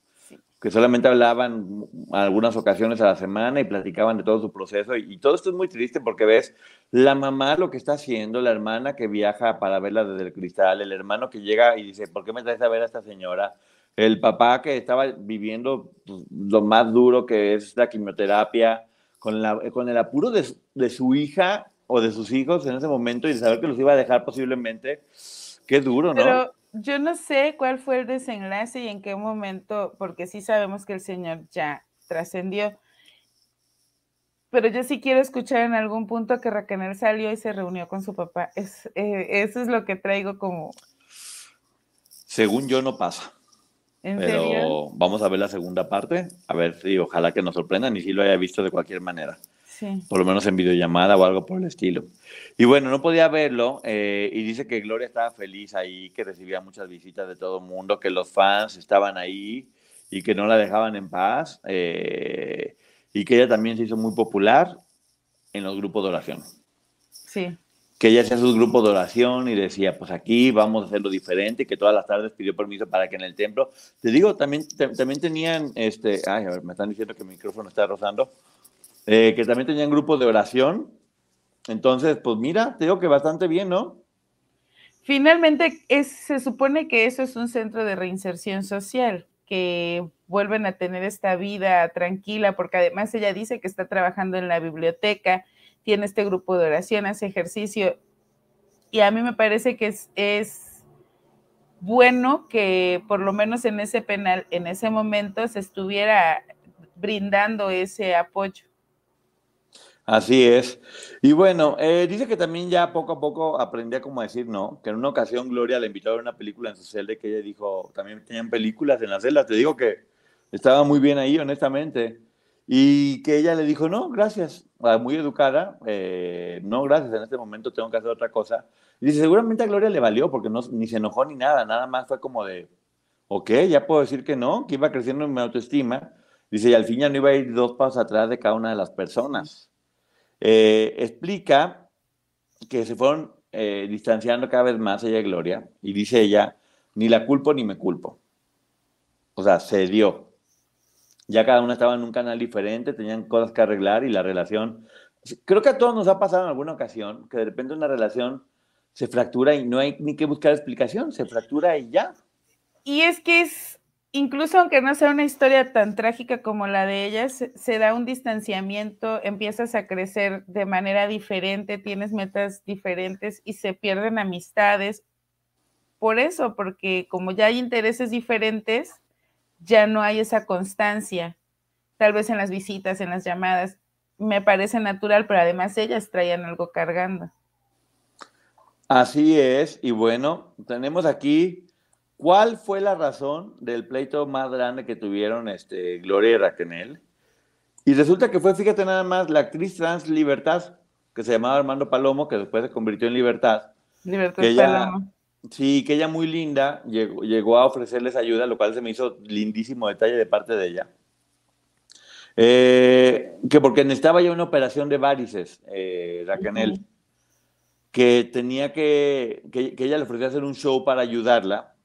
Que solamente hablaban algunas ocasiones a la semana y platicaban de todo su proceso. Y, todo esto es muy triste porque ves la mamá lo que está haciendo, la hermana que viaja para verla desde el cristal, el hermano que llega y dice, ¿por qué me traes a ver a esta señora? El papá que estaba viviendo pues, lo más duro que es la quimioterapia, con, la, con el apuro de, de su hija o de sus hijos en ese momento y de saber que los iba a dejar posiblemente. Qué duro, ¿no?
Yo no sé cuál fue el desenlace y en qué momento, porque sí sabemos que el Señor ya trascendió. Pero yo sí quiero escuchar en algún punto que Raquel salió y se reunió con su papá. Es, eh, eso es lo que traigo como,
Según yo no pasa.
¿en
Pero
serio?
vamos a ver la segunda parte, a ver si ojalá que nos sorprendan y si lo haya visto de cualquier manera,
Sí.
por lo menos en videollamada o algo por el estilo. Y bueno, no podía verlo eh, y dice que Gloria estaba feliz ahí, que recibía muchas visitas de todo el mundo, que los fans estaban ahí y que no la dejaban en paz eh, y que ella también se hizo muy popular en los grupos de oración.
Sí.
que ella hacía sus grupos de oración y decía, pues aquí vamos a hacerlo diferente, y que todas las tardes pidió permiso para que en el templo, te digo, también, te- también tenían, este, ay, a ver, me están diciendo que mi micrófono está rozando, eh, que también tenían grupos de oración, entonces, pues mira, te digo que bastante bien, ¿no?
Finalmente, se supone que eso es un centro de reinserción social, que vuelven a tener esta vida tranquila, porque además ella dice que está trabajando en la biblioteca, tiene este grupo de oración, hace ejercicio, y a mí me parece que es, es bueno que por lo menos en ese penal, en ese momento, se estuviera brindando ese apoyo.
Así es. Y bueno, eh, dice que también ya poco a poco aprendía cómo decir no, que en una ocasión Gloria le invitó a ver una película en su celda que ella dijo, también tenían películas en la celda, te digo que estaba muy bien ahí, honestamente, y que ella le dijo, no, gracias, Ah, muy educada, eh, no, gracias, en este momento tengo que hacer otra cosa. Y dice, seguramente a Gloria le valió porque no, ni se enojó ni nada, nada más fue como de, ok, ya puedo decir que no, que iba creciendo en mi autoestima. Dice, y al fin ya no iba a ir dos pasos atrás de cada una de las personas. Eh, explica que se fueron eh, distanciando cada vez más ella y Gloria, y dice ella, ni la culpo ni me culpo. O sea, se dio. Ya cada una estaba en un canal diferente, tenían cosas que arreglar y la relación, creo que a todos nos ha pasado en alguna ocasión, que de repente una relación se fractura y no hay ni que buscar explicación, se fractura y ya.
Y es que es, incluso aunque no sea una historia tan trágica como la de ellas, se, da un distanciamiento, empiezas a crecer de manera diferente, tienes metas diferentes y se pierden amistades. Por eso, porque como ya hay intereses diferentes, ya no hay esa constancia, tal vez en las visitas, en las llamadas. Me parece natural, pero además ellas traían algo cargando.
Así es, y bueno, tenemos aquí cuál fue la razón del pleito más grande que tuvieron este, Gloria y Raquel. Y resulta que fue, fíjate nada más, la actriz trans Libertad, que se llamaba Armando Palomo, que después se convirtió en Libertad.
Libertad
Que ella,
Palomo.
sí, que ella muy linda llegó, llegó a ofrecerles ayuda, lo cual se me hizo lindísimo detalle de parte de ella. Eh, que porque necesitaba ya una operación de varices, eh, Raquel,
Ujú.
que tenía que, que, que ella le ofreció hacer un show para ayudarla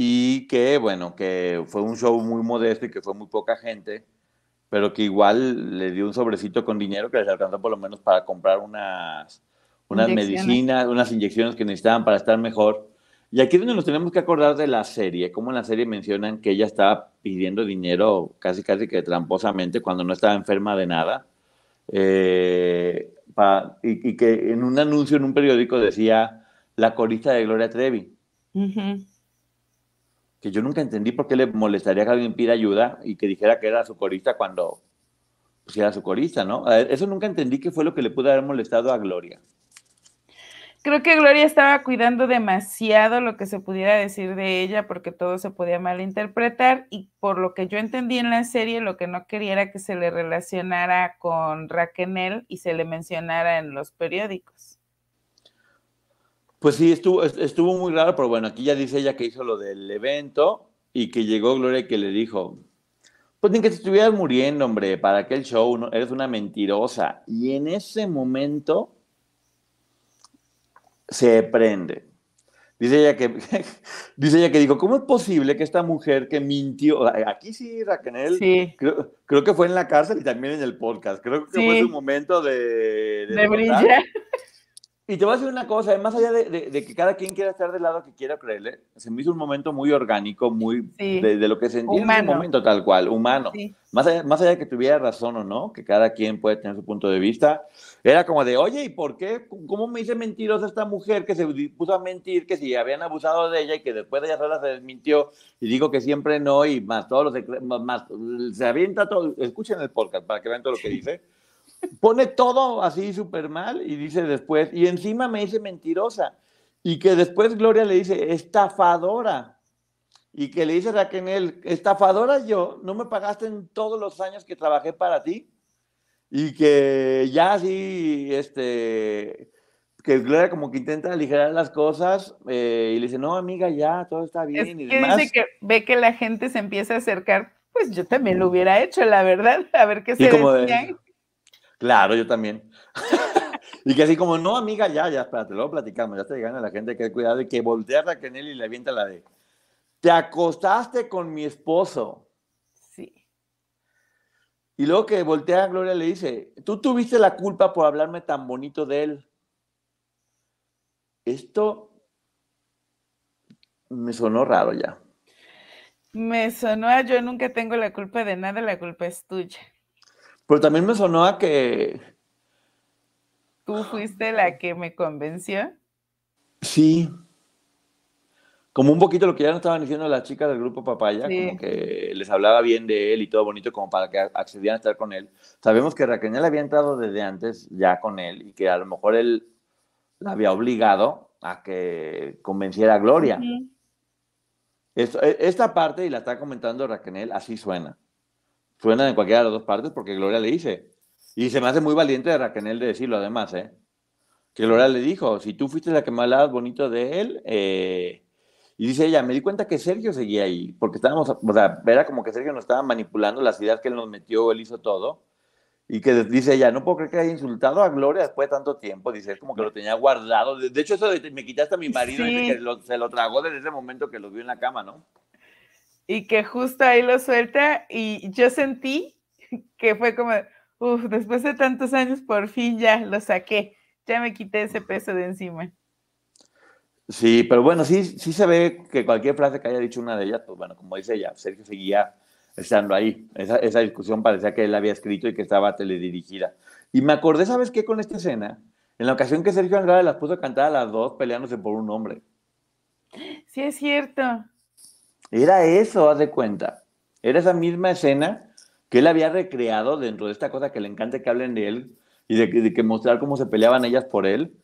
y que, bueno, que fue un show muy modesto y que fue muy poca gente, pero que igual le dio un sobrecito con dinero que les alcanzó por lo menos para comprar unas, unas medicinas, unas inyecciones que necesitaban para estar mejor. Y aquí es donde nos tenemos que acordar de la serie, como en la serie mencionan que ella estaba pidiendo dinero casi casi que tramposamente cuando no estaba enferma de nada. eh, pa- y, y que en un anuncio en un periódico decía la corista de Gloria Trevi,
Ujú.
Que yo nunca entendí por qué le molestaría que alguien pida ayuda y que dijera que era su corista cuando pues, era su corista, ¿no? Eso nunca entendí qué fue lo que le pudo haber molestado a Gloria.
Creo que Gloria estaba cuidando demasiado lo que se pudiera decir de ella porque todo se podía malinterpretar y por lo que yo entendí en la serie lo que no quería era que se le relacionara con Raquel y se le mencionara en los periódicos.
Pues sí, estuvo, est- estuvo muy raro, pero bueno, aquí ya dice ella que hizo lo del evento y que llegó Gloria y que le dijo, pues ni que te estuvieras muriendo, hombre, para aquel show, ¿no? eres una mentirosa. Y en ese momento se prende. Dice ella que, dice ella que dijo, ¿cómo es posible que esta mujer que mintió, aquí sí, Raquel,
Sí,
creo, creo que fue en la cárcel y también en el podcast, creo que
Sí.
fue su momento de... de
de brillar.
Y te voy a decir una cosa, más allá de, de- de que cada quien quiera estar del lado que quiera creerle, se me hizo un momento muy orgánico, muy
Sí.
de, de lo que sentí en ese
Humano.
momento tal cual, humano.
Sí.
Más allá, más allá de que tuviera razón o no, que cada quien puede tener su punto de vista, era como de, oye, ¿y por qué? ¿Cómo me dice mentirosa esta mujer que se puso a mentir, que si habían abusado de ella y que después de ella sola se desmintió y digo que siempre no y más todos los más, se avienta todo, escuchen el podcast para que vean todo lo que dice. Pone todo así súper mal y dice después, y encima me dice mentirosa. Y que después Gloria le dice estafadora. Y que le dice Raquel, estafadora yo, no me pagaste en todos los años que trabajé para ti. Y que ya así, este, que Gloria como que intenta aligerar las cosas eh, y le dice, no, amiga, ya, todo está
Es
bien y
que
demás.
dice que ve que la gente se empieza a acercar, pues yo también lo hubiera hecho, la verdad, a ver qué se
de-
decían.
Claro, yo también. y que así como, no, amiga, ya, ya, espérate, luego platicamos, ya está llegando la gente, que cuidado, y que voltea a Raquel y le avienta la de, te acostaste con mi esposo.
Sí.
Y luego que voltea a Gloria le dice, tú tuviste la culpa por hablarme tan bonito de él. Esto me sonó raro ya.
Me sonó a yo nunca tengo la culpa de nada, la culpa es tuya.
Pero también me sonó a que,
Tú fuiste la que me convenció.
sí, como un poquito lo que ya nos estaban diciendo las chicas del grupo Papaya,
Sí.
como que les hablaba bien de él y todo bonito como para que accedieran a estar con él. Sabemos que Raquel había entrado desde antes ya con él y que a lo mejor él la había obligado a que convenciera a Gloria. Esto- e- esta parte, y la está comentando Raquel, así suena. Suena en cualquiera de las dos partes porque Gloria le dice. Y se me hace muy valiente de Raquel de decirlo, además, ¿eh? Que Gloria le dijo, si tú fuiste la que hablabas bonito de él, eh, y dice ella, me di cuenta que Sergio seguía ahí, porque estábamos, o sea, era como que Sergio nos estaba manipulando las ideas que él nos metió, él hizo todo, y que dice ella, no puedo creer que haya insultado a Gloria después de tanto tiempo, dice, es como que lo tenía guardado, de, hecho eso de me quitaste a mi marido,
Sí.
que lo- se lo tragó desde ese momento que lo vio en la cama, ¿no?
Y que justo ahí lo suelta y yo sentí que fue como, uff, después de tantos años por fin ya lo saqué, ya me quité ese peso de encima.
Sí, pero bueno, sí, sí se ve que cualquier frase que haya dicho una de ellas, pues bueno, como dice ella, Sergio seguía estando ahí. Esa, esa discusión parecía que él había escrito y que estaba teledirigida. Y me acordé, ¿sabes qué? Con esta escena, en la ocasión que Sergio Andrade las puso a cantar a las dos peleándose por un hombre.
Sí, es cierto.
Era eso, haz de cuenta. Era esa misma escena que él había recreado dentro de esta cosa que le encanta que hablen de él y de, que- de que mostrar cómo se peleaban ellas por él.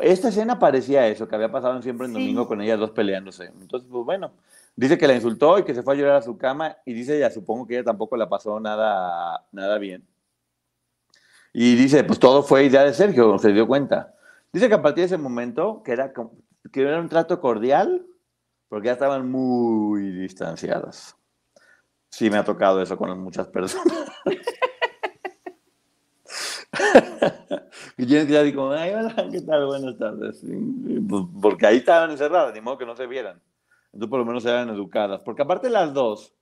Esta escena parecía eso, que había pasado en siempre en
Sí.
domingo con ellas dos peleándose. Entonces, pues bueno, dice que la insultó y que se fue a llorar a su cama y dice ella, supongo que ella tampoco la pasó nada, nada bien. Y dice, pues todo fue idea de Sergio, se dio cuenta. Dice que a partir de ese momento, que era, que era un trato cordial, porque ya estaban muy distanciadas. Sí, me ha tocado eso con muchas personas. y tienes que decir como, ay, hola, ¿qué tal? Buenas tardes. Pues, Porque ahí estaban encerradas, ni modo que no se vieran. Entonces por lo menos eran educadas. Porque aparte las dos,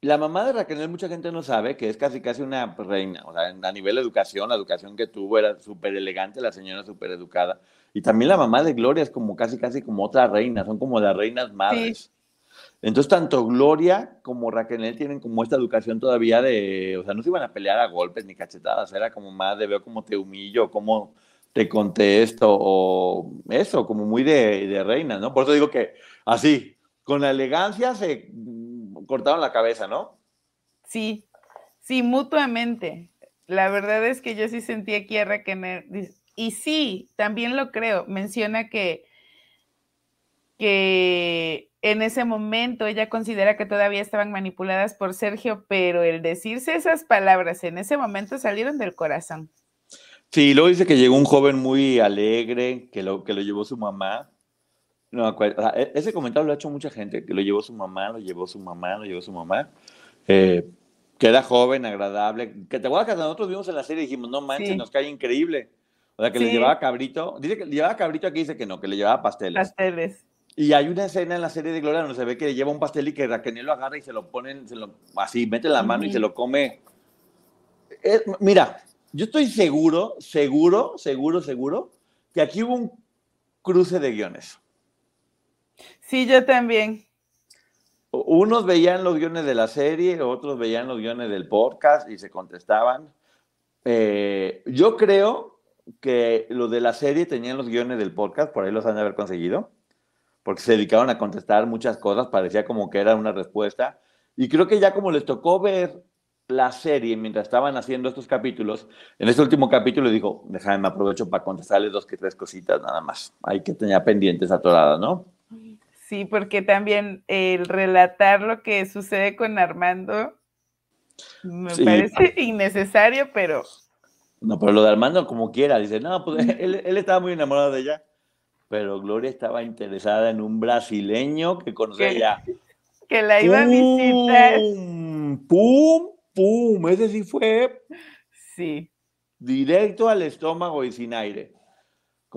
la mamá de Raquel, mucha gente no sabe que es casi casi una reina. O sea, a nivel de educación, la educación que tuvo era súper elegante, la señora súper educada. Y también la mamá de Gloria es como casi casi como otra reina, son como las reinas madres. Entonces, tanto Gloria como Raquel tienen como esta educación todavía de, o sea, no se iban a pelear a golpes ni cachetadas, era como más de veo cómo te humillo, cómo te contesto, o eso, como muy de, de reina, ¿no? Por eso digo que así, con la elegancia se cortaron la cabeza, ¿no?
Sí, sí, mutuamente. La verdad es que yo sí sentí aquí a Raquel, y sí, también lo creo, menciona que, que en ese momento ella considera que todavía estaban manipuladas por Sergio, pero el decirse esas palabras en ese momento salieron del corazón.
Sí, luego dice que llegó un joven muy alegre, que lo, que lo llevó su mamá. No, e, ese comentario lo ha hecho mucha gente, que lo llevó su mamá, lo llevó su mamá, lo llevó su mamá. Eh, que era joven, agradable. Que te acuerdas que nosotros vimos en la serie y dijimos, no manches, nos cae increíble. O sea, que le llevaba cabrito. Dice que le llevaba cabrito, aquí dice que no, que le llevaba pasteles.
Pasteles.
Y hay una escena en la serie de Gloria donde se ve que le lleva un pastel y que Raquel lo agarra y se lo ponen, se lo, así, mete la mano y se lo come. mira, yo estoy seguro, seguro, seguro, seguro que aquí hubo un cruce de guiones.
Sí, yo también.
Unos veían los guiones de la serie, otros veían los guiones del podcast y se contestaban. Eh, yo creo que los de la serie tenían los guiones del podcast, por ahí los han de haber conseguido porque se dedicaron a contestar muchas cosas, parecía como que era una respuesta. Y creo que ya como les tocó ver la serie mientras estaban haciendo estos capítulos, en este último capítulo dijo, déjame, me aprovecho para contestarles dos que tres cositas nada más. Hay que tener pendientes atoradas, ¿no?
Sí, porque también el relatar lo que sucede con Armando me parece innecesario, pero...
No, pero lo de Armando como quiera, dice, no, pues él, él estaba muy enamorado de ella pero Gloria estaba interesada en un brasileño que conocía ya.
Que la iba a visitar.
¡Pum! ¡Pum! Ese sí fue.
Sí.
Directo al estómago y sin aire.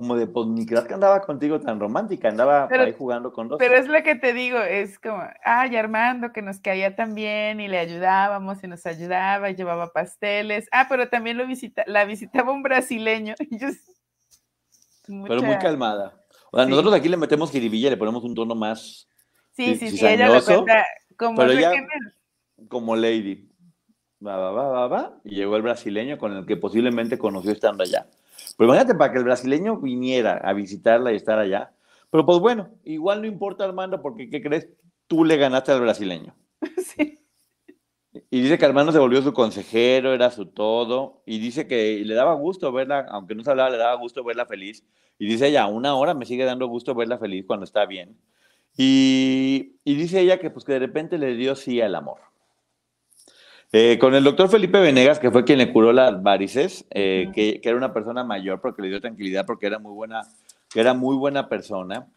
Como de, pues ni creas que andaba contigo tan romántica, andaba ahí jugando con dos.
Pero es lo que te digo, es como, ay, Armando, que nos caía tan bien y le ayudábamos y nos ayudaba y llevaba pasteles. Ah, pero también lo visita, la visitaba un brasileño.
Pero muy calmada. O sea, nosotros aquí le metemos jiribilla, le ponemos un tono más.
Sí, sí, sí, ella lo cuenta como
pero ella, como Lady. Va, va, va, va, va. Y llegó el brasileño con el que posiblemente conoció estando allá. Pero imagínate para que el brasileño viniera a visitarla y estar allá. Pero pues bueno, igual no importa, Armando, porque ¿qué crees? Tú le ganaste al brasileño. Sí. Y dice que Armando se volvió su consejero, era su todo. Y dice que le daba gusto verla, aunque no se hablaba, le daba gusto verla feliz. Y dice ella, una hora me sigue dando gusto verla feliz cuando está bien. Y, dice ella que pues que de repente le dio sí al amor. Eh, con el doctor Felipe Venegas, que fue quien le curó las varices, eh, que, era una persona mayor porque le dio tranquilidad, porque era muy buena, que era muy buena persona.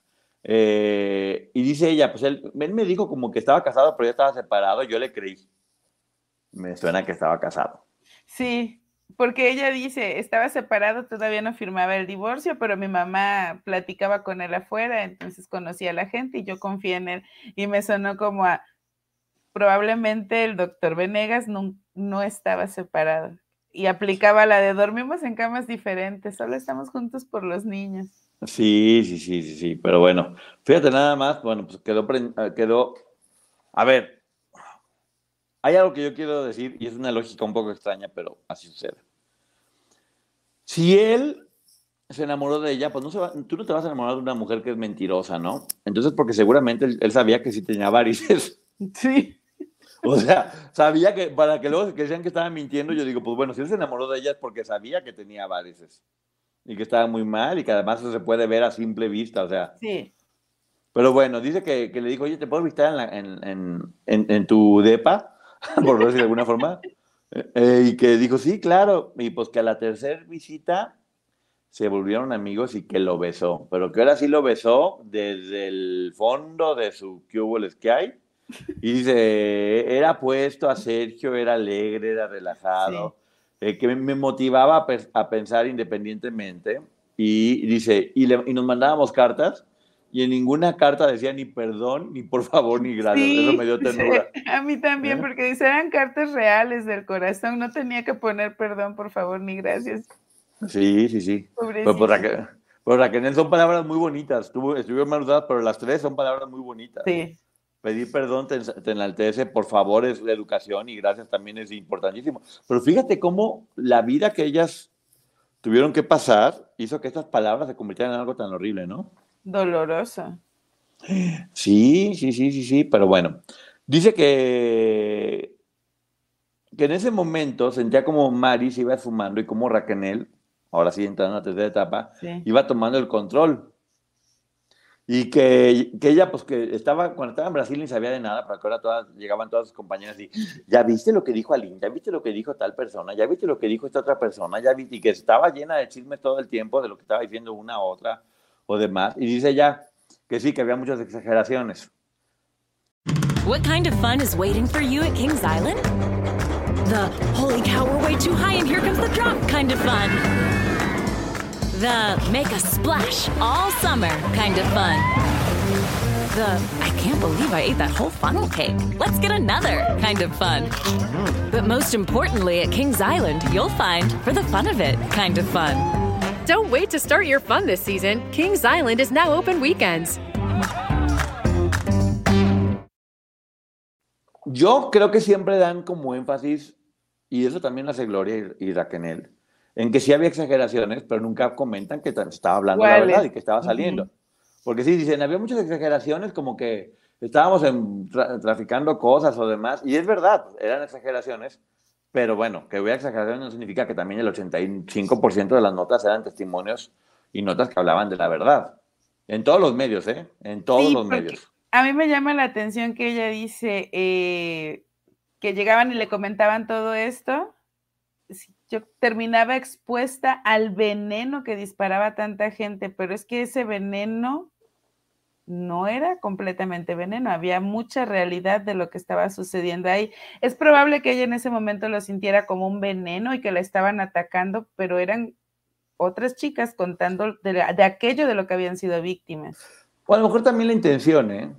Eh, y dice ella, pues él, él me dijo como que estaba casado, pero ya estaba separado, yo le creí me suena que estaba casado.
Sí, porque ella dice, estaba separado, todavía no firmaba el divorcio, pero mi mamá platicaba con él afuera, entonces conocía a la gente y yo confié en él. Y me sonó como a, probablemente el doctor Venegas no, no estaba separado. Y aplicaba la de dormimos en camas diferentes, solo estamos juntos por los niños.
Sí, sí, sí, sí, sí, pero bueno, fíjate nada más, bueno, pues quedó, quedó, a ver, hay algo que yo quiero decir, y es una lógica un poco extraña, pero así sucede. Si él se enamoró de ella, pues no se va, tú no te vas a enamorar de una mujer que es mentirosa, ¿no? Entonces, porque seguramente él, sabía que sí tenía varices.
Sí.
O sea, sabía que, para que luego que decían que estaba mintiendo, yo digo, pues bueno, si él se enamoró de ella es porque sabía que tenía varices. Y que estaba muy mal y que además eso se puede ver a simple vista, o sea.
Sí.
Pero bueno, dice que, le dijo, oye, ¿te puedo visitar en, en, en, en tu depa? por decirlo de alguna forma, eh, y que dijo, sí, claro, y pues que a la tercera visita se volvieron amigos y que lo besó, pero que ahora sí lo besó desde el fondo de su cubo que hay, y dice, era puesto a Sergio, era alegre, era relajado, eh, que me motivaba a, pensar independientemente, y dice, y, y nos mandábamos cartas, y en ninguna carta decía ni perdón, ni por favor, ni gracias. Eso me dio ternura.
a mí también, ¿Eh? porque dice, eran cartas reales del corazón, no tenía que poner perdón, por favor, ni gracias.
Sí, sí, sí. Pero por Raquel, Raquel son palabras muy bonitas. Estuvo, estuvieron mal usadas, pero las tres son palabras muy bonitas.
Sí.
Pedir perdón te, te, enaltece, por favor, es la educación y gracias también es importantísimo. Pero fíjate cómo la vida que ellas tuvieron que pasar hizo que estas palabras se convirtieran en algo tan horrible, ¿no?
Dolorosa.
Sí, sí, sí, sí, sí, pero bueno. Dice que, que en ese momento sentía como Mari se iba fumando y como Raquel, ahora sí entrando en la tercera etapa, sí. iba tomando el control. Y que, que, ella, pues que estaba, cuando estaba en Brasil ni sabía de nada, porque ahora todas, llegaban todas sus compañeras y, ya viste lo que dijo Aline, ya viste lo que dijo tal persona, ya viste lo que dijo esta otra persona, ya viste, y que estaba llena de chismes todo el tiempo de lo que estaba diciendo una otra o demás. Y dice ya que sí, que había muchas exageraciones.
What kind of fun is waiting for you at Kings Island? The holy cow, we're way too high and here comes the drop kind of fun. The make a splash all summer kind of fun. The I can't believe I ate that whole funnel cake. Let's get another kind of fun. But most importantly, at Kings Island, you'll find for the fun of it kind of fun.
Don't wait to start your fun this season. Kings Island is now open weekends.
Yo creo que siempre dan como énfasis, y eso también hace Gloria y, y Raquel, en que sí había exageraciones, pero nunca comentan que estaba hablando la verdad y que estaba saliendo. Uh -huh. Porque sí, dicen, había muchas exageraciones, como que estábamos en, tra traficando cosas o demás, y es verdad, eran exageraciones, pero bueno, que hubiera exageraciones no significa que también el 85% de las notas eran testimonios y notas que hablaban de la verdad. En todos los medios, ¿eh? En todos sí, los medios.
A mí me llama la atención que ella dice eh, que llegaban y le comentaban todo esto. Yo terminaba expuesta al veneno que disparaba tanta gente, pero es que ese veneno no era completamente veneno, había mucha realidad de lo que estaba sucediendo ahí. Es probable que ella en ese momento lo sintiera como un veneno y que la estaban atacando, pero eran otras chicas contando de, de aquello de lo que habían sido víctimas.
O a lo mejor también la intención, ¿eh?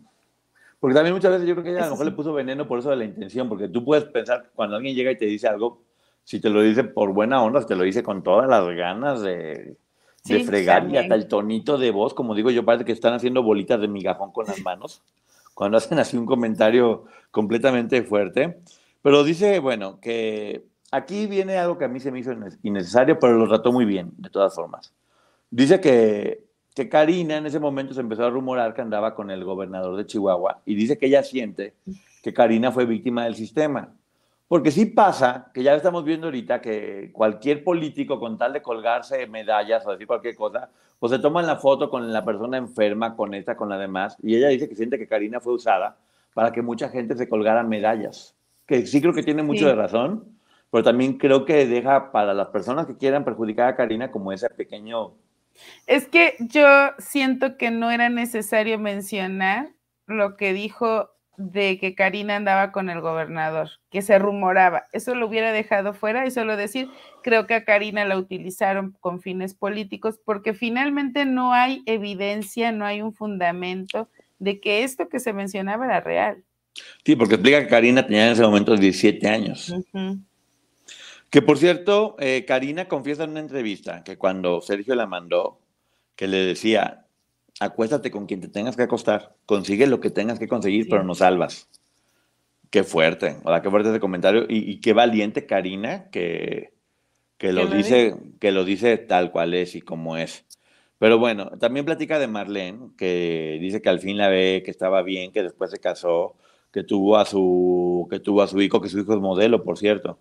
Porque también muchas veces yo creo que ella a lo mejor sí. le puso veneno por eso de la intención, porque tú puedes pensar cuando alguien llega y te dice algo, si te lo dice por buena onda, te lo dice con todas las ganas de, de sí, fregar también. y hasta el tonito de voz, como digo yo, parece que están haciendo bolitas de migajón con las manos, cuando hacen así un comentario completamente fuerte. Pero dice, bueno, que aquí viene algo que a mí se me hizo innecesario, pero lo trató muy bien, de todas formas. Dice que que Karina en ese momento se empezó a rumorar que andaba con el gobernador de Chihuahua y dice que ella siente que Karina fue víctima del sistema. Porque sí pasa, que ya estamos viendo ahorita, que cualquier político con tal de colgarse medallas o decir cualquier cosa, pues se toman la foto con la persona enferma, con esta, con la demás, y ella dice que siente que Karina fue usada para que mucha gente se colgara medallas. Que sí creo que tiene mucho sí. de razón, pero también creo que deja para las personas que quieran perjudicar a Karina como ese pequeño
es que yo siento que no era necesario mencionar lo que dijo de que Karina andaba con el gobernador, que se rumoraba. Eso lo hubiera dejado fuera y solo decir, creo que a Karina la utilizaron con fines políticos porque finalmente no hay evidencia, no hay un fundamento de que esto que se mencionaba era real.
Sí, porque explica que Karina tenía en ese momento 17 años. Uh -huh. Que por cierto, eh, Karina confiesa en una entrevista que cuando Sergio la mandó, que le decía, acuéstate con quien te tengas que acostar, consigue lo que tengas que conseguir, sí. pero no salvas. Qué fuerte, o sea, qué fuerte ese comentario y, y qué valiente Karina que, que lo dice, que lo dice tal cual es y como es. Pero bueno, también platica de Marlene, que dice que al fin la ve, que estaba bien, que después se casó, que tuvo a su, que tuvo a su hijo, que su hijo es modelo, por cierto.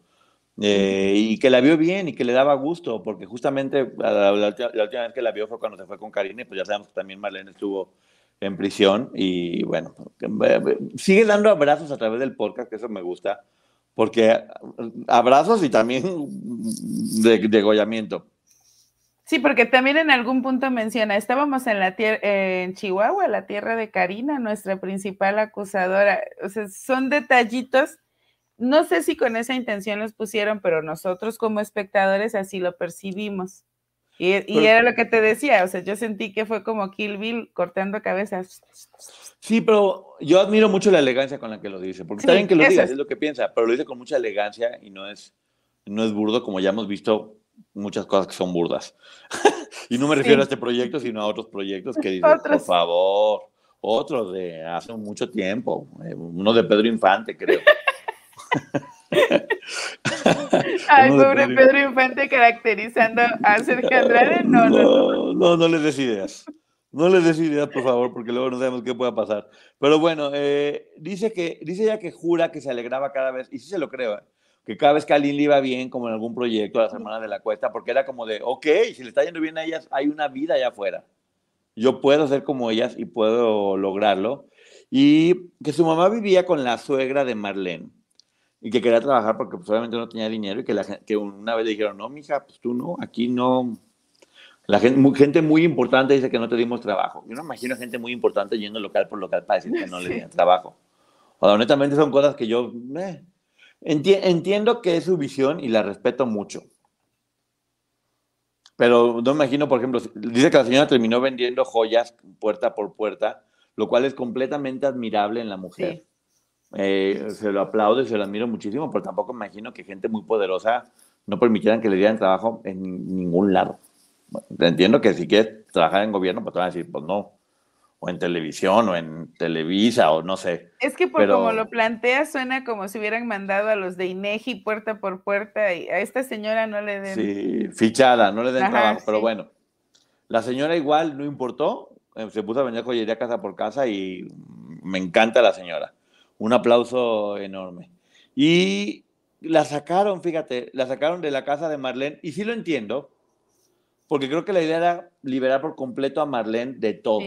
Eh, y que la vio bien y que le daba gusto, porque justamente la, la, la, la, última vez que la vio fue cuando se fue con Karine, pues ya sabemos que también Marlene estuvo en prisión y bueno, sigue dando abrazos a través del podcast, que eso me gusta, porque abrazos y también de, degollamiento.
Sí, porque también en algún punto menciona, estábamos en la tierra, en Chihuahua, la tierra de Karina, nuestra principal acusadora. O sea, son detallitos no sé si con esa intención los pusieron, pero nosotros como espectadores así lo percibimos. Y, y pero, era lo que te decía, o sea, yo sentí que fue como Kill Bill cortando cabezas.
Sí, pero yo admiro mucho la elegancia con la que lo dice, porque sí, está bien que lo diga, es. es lo que piensa, pero lo dice con mucha elegancia y no es, no es burdo, como ya hemos visto muchas cosas que son burdas. y no me refiero sí. a este proyecto, sino a otros proyectos que dicen, por favor, otro de hace mucho tiempo, eh, uno de Pedro Infante, creo.
Ay, pobre Pedro Infante caracterizando a Sergio Andrade, no, no,
no. No, no les des ideas. No les des ideas, por favor, porque luego no sabemos qué pueda pasar. Pero bueno, eh, dice, que, dice ella que jura que se alegraba cada vez, y sí se lo creo, ¿eh? que cada vez que a Lynn le iba bien, como en algún proyecto a la semana de la cuesta, porque era como de, ok, si le está yendo bien a ellas, hay una vida allá afuera. Yo puedo ser como ellas y puedo lograrlo. Y que su mamá vivía con la suegra de Marlene y que quería trabajar porque pues, obviamente no tenía dinero y que, la, que una vez le dijeron, no, mija, pues tú no, aquí no. La gente, gente muy importante dice que no te dimos trabajo. Yo no imagino gente muy importante yendo local por local para decir que no le dieron trabajo. O sea, honestamente son cosas que yo eh, entiendo que es su visión y la respeto mucho. Pero no me imagino, por ejemplo, dice que la señora terminó vendiendo joyas puerta por puerta, lo cual es completamente admirable en la mujer. Eh, se lo aplaudo y se lo admiro muchísimo, pero tampoco imagino que gente muy poderosa no permitieran que le dieran trabajo en ningún lado. entiendo que si quieres trabajar en gobierno, pues te van a decir, pues no, o en televisión, o en Televisa, o no sé.
Es que por como lo plantea, suena como si hubieran mandado a los de INEGI puerta por puerta y a esta señora no le den.
Sí, fichada, no le den trabajo, pero bueno. La señora igual no importó, eh, se puso a vender joyería casa por casa y me encanta la señora un aplauso enorme. Y la sacaron, fíjate, la sacaron de la casa de Marlene, y sí lo entiendo, porque creo que la idea era liberar por completo a Marlene de todo.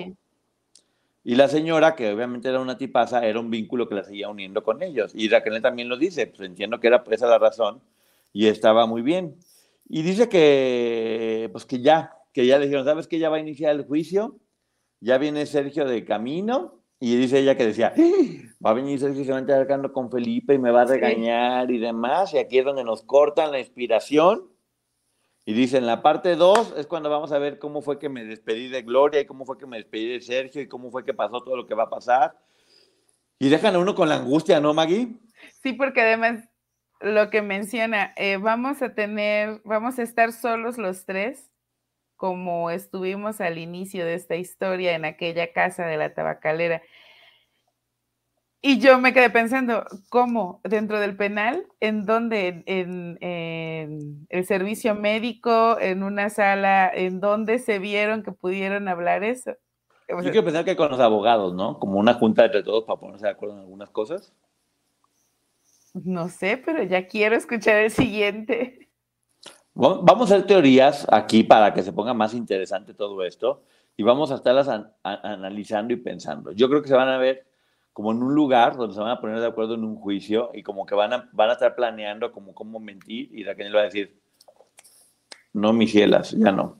Y la señora, que obviamente era una tipaza, era un vínculo que la seguía uniendo con ellos. Y Raquel también lo dice, pues entiendo que era esa la razón, y estaba muy bien. Y dice que, pues que ya, que ya le dijeron, ¿sabes que ya va a iniciar el juicio? Ya viene Sergio de camino, y dice ella que decía, va a venir Sergio se va a acercando con Felipe y me va a regañar y demás. Y aquí es donde nos cortan la inspiración. Y dice, en la parte 2 es cuando vamos a ver cómo fue que me despedí de Gloria y cómo fue que me despedí de Sergio y cómo fue que pasó todo lo que va a pasar. Y dejan a uno con la angustia, ¿no, Maggie?
Sí, porque además lo que menciona, eh, vamos a tener, vamos a estar solos los tres como estuvimos al inicio de esta historia en aquella casa de la tabacalera. Y yo me quedé pensando, ¿cómo? ¿Dentro del penal? ¿En dónde? ¿En, el servicio médico? ¿En una sala? ¿En dónde se vieron que pudieron hablar eso?
Yo quiero pensar que con los abogados, ¿no? Como una junta entre todos para ponerse de acuerdo en algunas cosas.
No sé, pero ya quiero escuchar el siguiente.
Vamos a hacer teorías aquí para que se ponga más interesante todo esto y vamos a estarlas analizando y pensando. Yo creo que se van a ver como en un lugar donde se van a poner de acuerdo en un juicio y como que van a, van a estar planeando como cómo mentir y Raquel va a decir, no, mis cielas, ya no.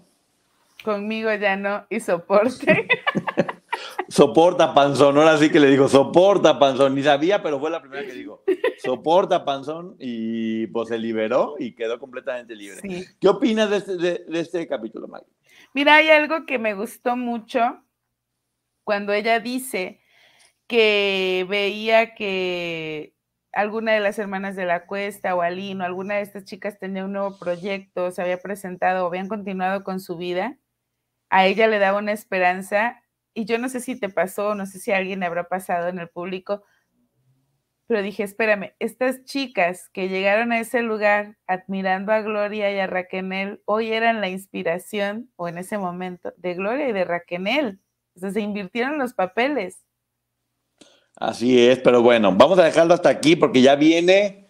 Conmigo ya no y soporte.
soporta panzón, ahora sí que le digo, soporta panzón, ni sabía, pero fue la primera que digo, soporta panzón y pues se liberó y quedó completamente libre. ¿Qué opinas de este, de, este capítulo, Maggie?
Mira, hay algo que me gustó mucho cuando ella dice que veía que alguna de las hermanas de la Cuesta o Alino, alguna de estas chicas tenía un nuevo proyecto, se había presentado o habían continuado con su vida, a ella le daba una esperanza y yo no sé si te pasó, no sé si alguien habrá pasado en el público, pero dije, espérame, estas chicas que llegaron a ese lugar admirando a Gloria y a Raquel, hoy eran la inspiración, o en ese momento, de Gloria y de Raquel. O sea, se invirtieron los papeles.
Así es, pero bueno, vamos a dejarlo hasta aquí porque ya viene,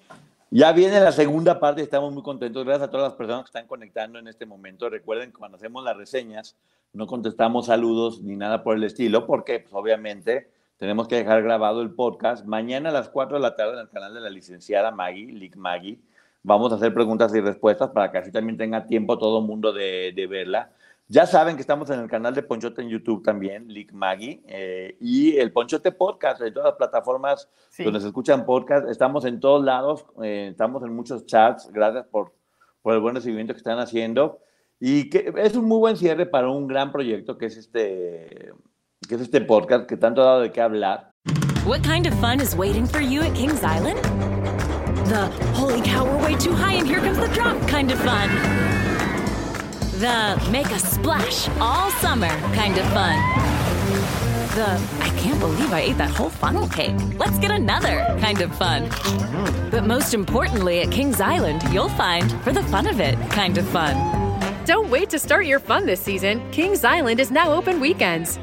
ya viene la segunda parte estamos muy contentos. Gracias a todas las personas que están conectando en este momento. Recuerden que cuando hacemos las reseñas, no contestamos saludos ni nada por el estilo, porque pues, obviamente tenemos que dejar grabado el podcast. Mañana a las 4 de la tarde en el canal de la licenciada Maggie, Lick Maggie, vamos a hacer preguntas y respuestas para que así también tenga tiempo todo el mundo de, verla. Ya saben que estamos en el canal de Ponchote en YouTube también, Lick Maggie, eh, y el Ponchote Podcast, en todas las plataformas donde se escuchan podcast. Estamos en todos lados, eh, estamos en muchos chats. Gracias por, por el buen recibimiento que están haciendo. Y que es un muy buen cierre para un gran proyecto que es este, que es este podcast que tanto ha dado de qué hablar.
What kind of fun is waiting for you at Kings Island? The holy cow, we're way too high and here comes the drop kind of fun. The make a splash all summer kind of fun. The I can't believe I ate that whole funnel cake. Let's get another kind of fun. But most importantly, at Kings Island, you'll find, for the fun of it, kind of fun.
Don't wait to start your fun this season. Kings Island is now open weekends.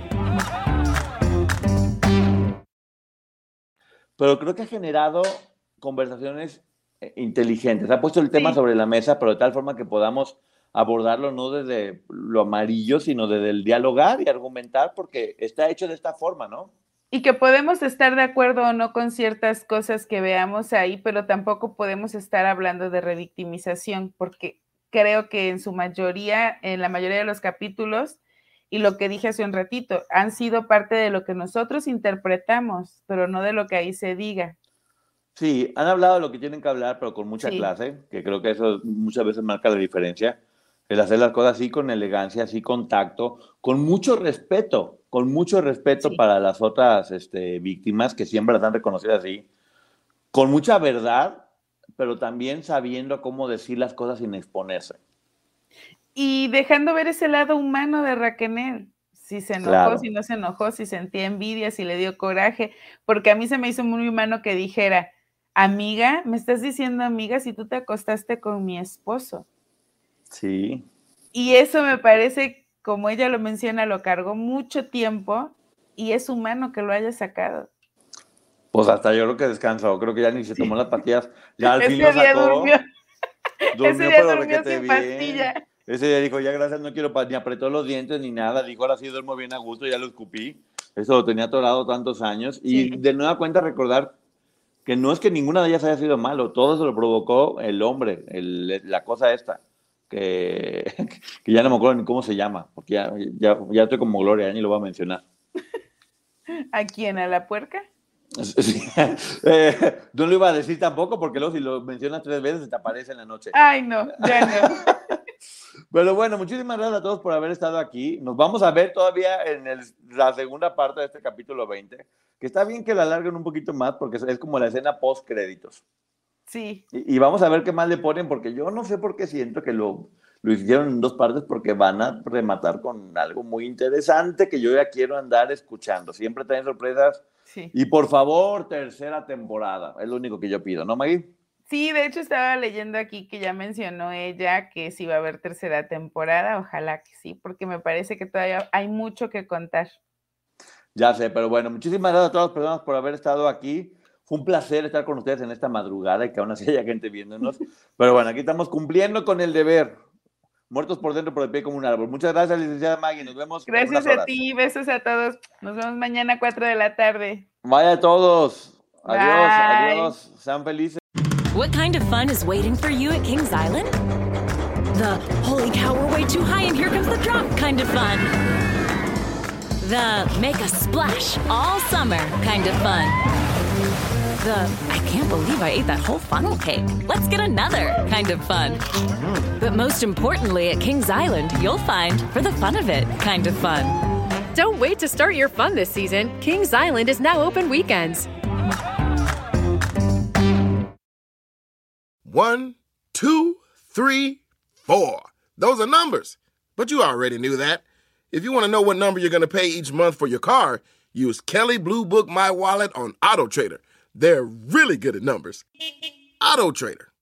Pero creo que ha generado conversaciones eh, inteligentes. Ha puesto el tema
Sí.
sobre la mesa, pero de tal forma que podamos abordarlo no desde lo amarillo, sino desde el dialogar y argumentar, porque está hecho de esta forma, ¿no?
Y que podemos estar de acuerdo o no con ciertas cosas que veamos ahí, pero tampoco podemos estar hablando de revictimización, porque creo que en su mayoría, en la mayoría de los capítulos, y lo que dije hace un ratito, han sido parte de lo que nosotros interpretamos, pero no de lo que ahí se diga.
Sí, han hablado de lo que tienen que hablar, pero con mucha
Sí.
clase, que creo que eso muchas veces marca la diferencia. El hacer las cosas así con elegancia, así con tacto, con mucho respeto, con mucho respeto
Sí.
para las otras este, víctimas que siempre las han reconocido así, con mucha verdad, pero también sabiendo cómo decir las cosas sin exponerse.
Y dejando ver ese lado humano de Raquel, si se enojó,
Claro.
si no se enojó, si sentía envidia, si le dio coraje, porque a mí se me hizo muy humano que dijera, amiga, me estás diciendo amiga si tú te acostaste con mi esposo.
Sí,
Y eso me parece, como ella lo menciona, lo cargó mucho tiempo y es humano que lo haya sacado.
pues hasta yo creo que descansó, creo que ya ni se tomó las pastillas, ya al fin
Ese
lo
día
sacó.
durmió,
Durmió,
ese día
pero
durmió sin
bien.
pastilla.
Ese día dijo, ya gracias, no quiero pa-", ni apretó los dientes ni nada. Dijo, ahora sí duermo bien a gusto, ya lo escupí. Eso lo tenía atorado tantos años. Y de nueva cuenta recordar que no es que ninguna de ellas haya sido malo, todo se lo provocó el hombre, el- la cosa esta, que, que ya no me acuerdo ni cómo se llama, porque ya, ya, ya estoy como Gloria, ya ni lo voy a mencionar.
¿A quién? ¿A la puerca?
Sí. Eh, no lo iba a decir tampoco, porque luego si lo mencionas tres veces te aparece en la noche.
Ay, no, ya no.
Pero bueno, muchísimas gracias a todos por haber estado aquí. Nos vamos a ver todavía en el- la segunda parte de este capítulo 20, que está bien que la alarguen un poquito más porque es, es como la escena post créditos.
Sí,
Y, y vamos a ver qué más le ponen porque yo no sé por qué siento que lo, lo hicieron en dos partes porque van a rematar con algo muy interesante que yo ya quiero andar escuchando. Siempre traen sorpresas.
sí.
Y por favor, tercera temporada. Es lo único que yo pido, ¿no, Maggie?
Sí, de hecho estaba leyendo aquí que ya mencionó ella que sí va a haber tercera temporada, ojalá que sí, porque me parece que todavía hay mucho que contar.
Ya sé, pero bueno, muchísimas gracias a todas las personas por haber estado aquí. Fue un placer estar con ustedes en esta madrugada y que aún así haya gente viéndonos. Pero bueno, aquí estamos cumpliendo con el deber. Muertos por dentro, por el pie como un árbol. Muchas gracias, licenciada Maggie. Nos vemos.
Gracias a ti, besos a todos. Nos vemos mañana a 4 de la tarde.
Vaya a todos. Adiós,
Bye.
adiós. Sean felices.
What kind of fun is waiting for you at Kings Island? The holy cow, we're way too high and here comes the drop kind of fun. The make a splash all summer kind of fun. The I can't believe I ate that whole funnel cake. Let's get another kind of fun. But most importantly, at Kings Island, you'll find, for the fun of it, kind of fun.
Don't wait to start your fun this season. Kings Island is now open weekends.
One, two, three, four. Those are numbers. But you already knew that. If you want to know what number you're going to pay each month for your car, use Kelly Blue Book My Wallet on Auto Trader. They're really good at numbers. Auto Trader.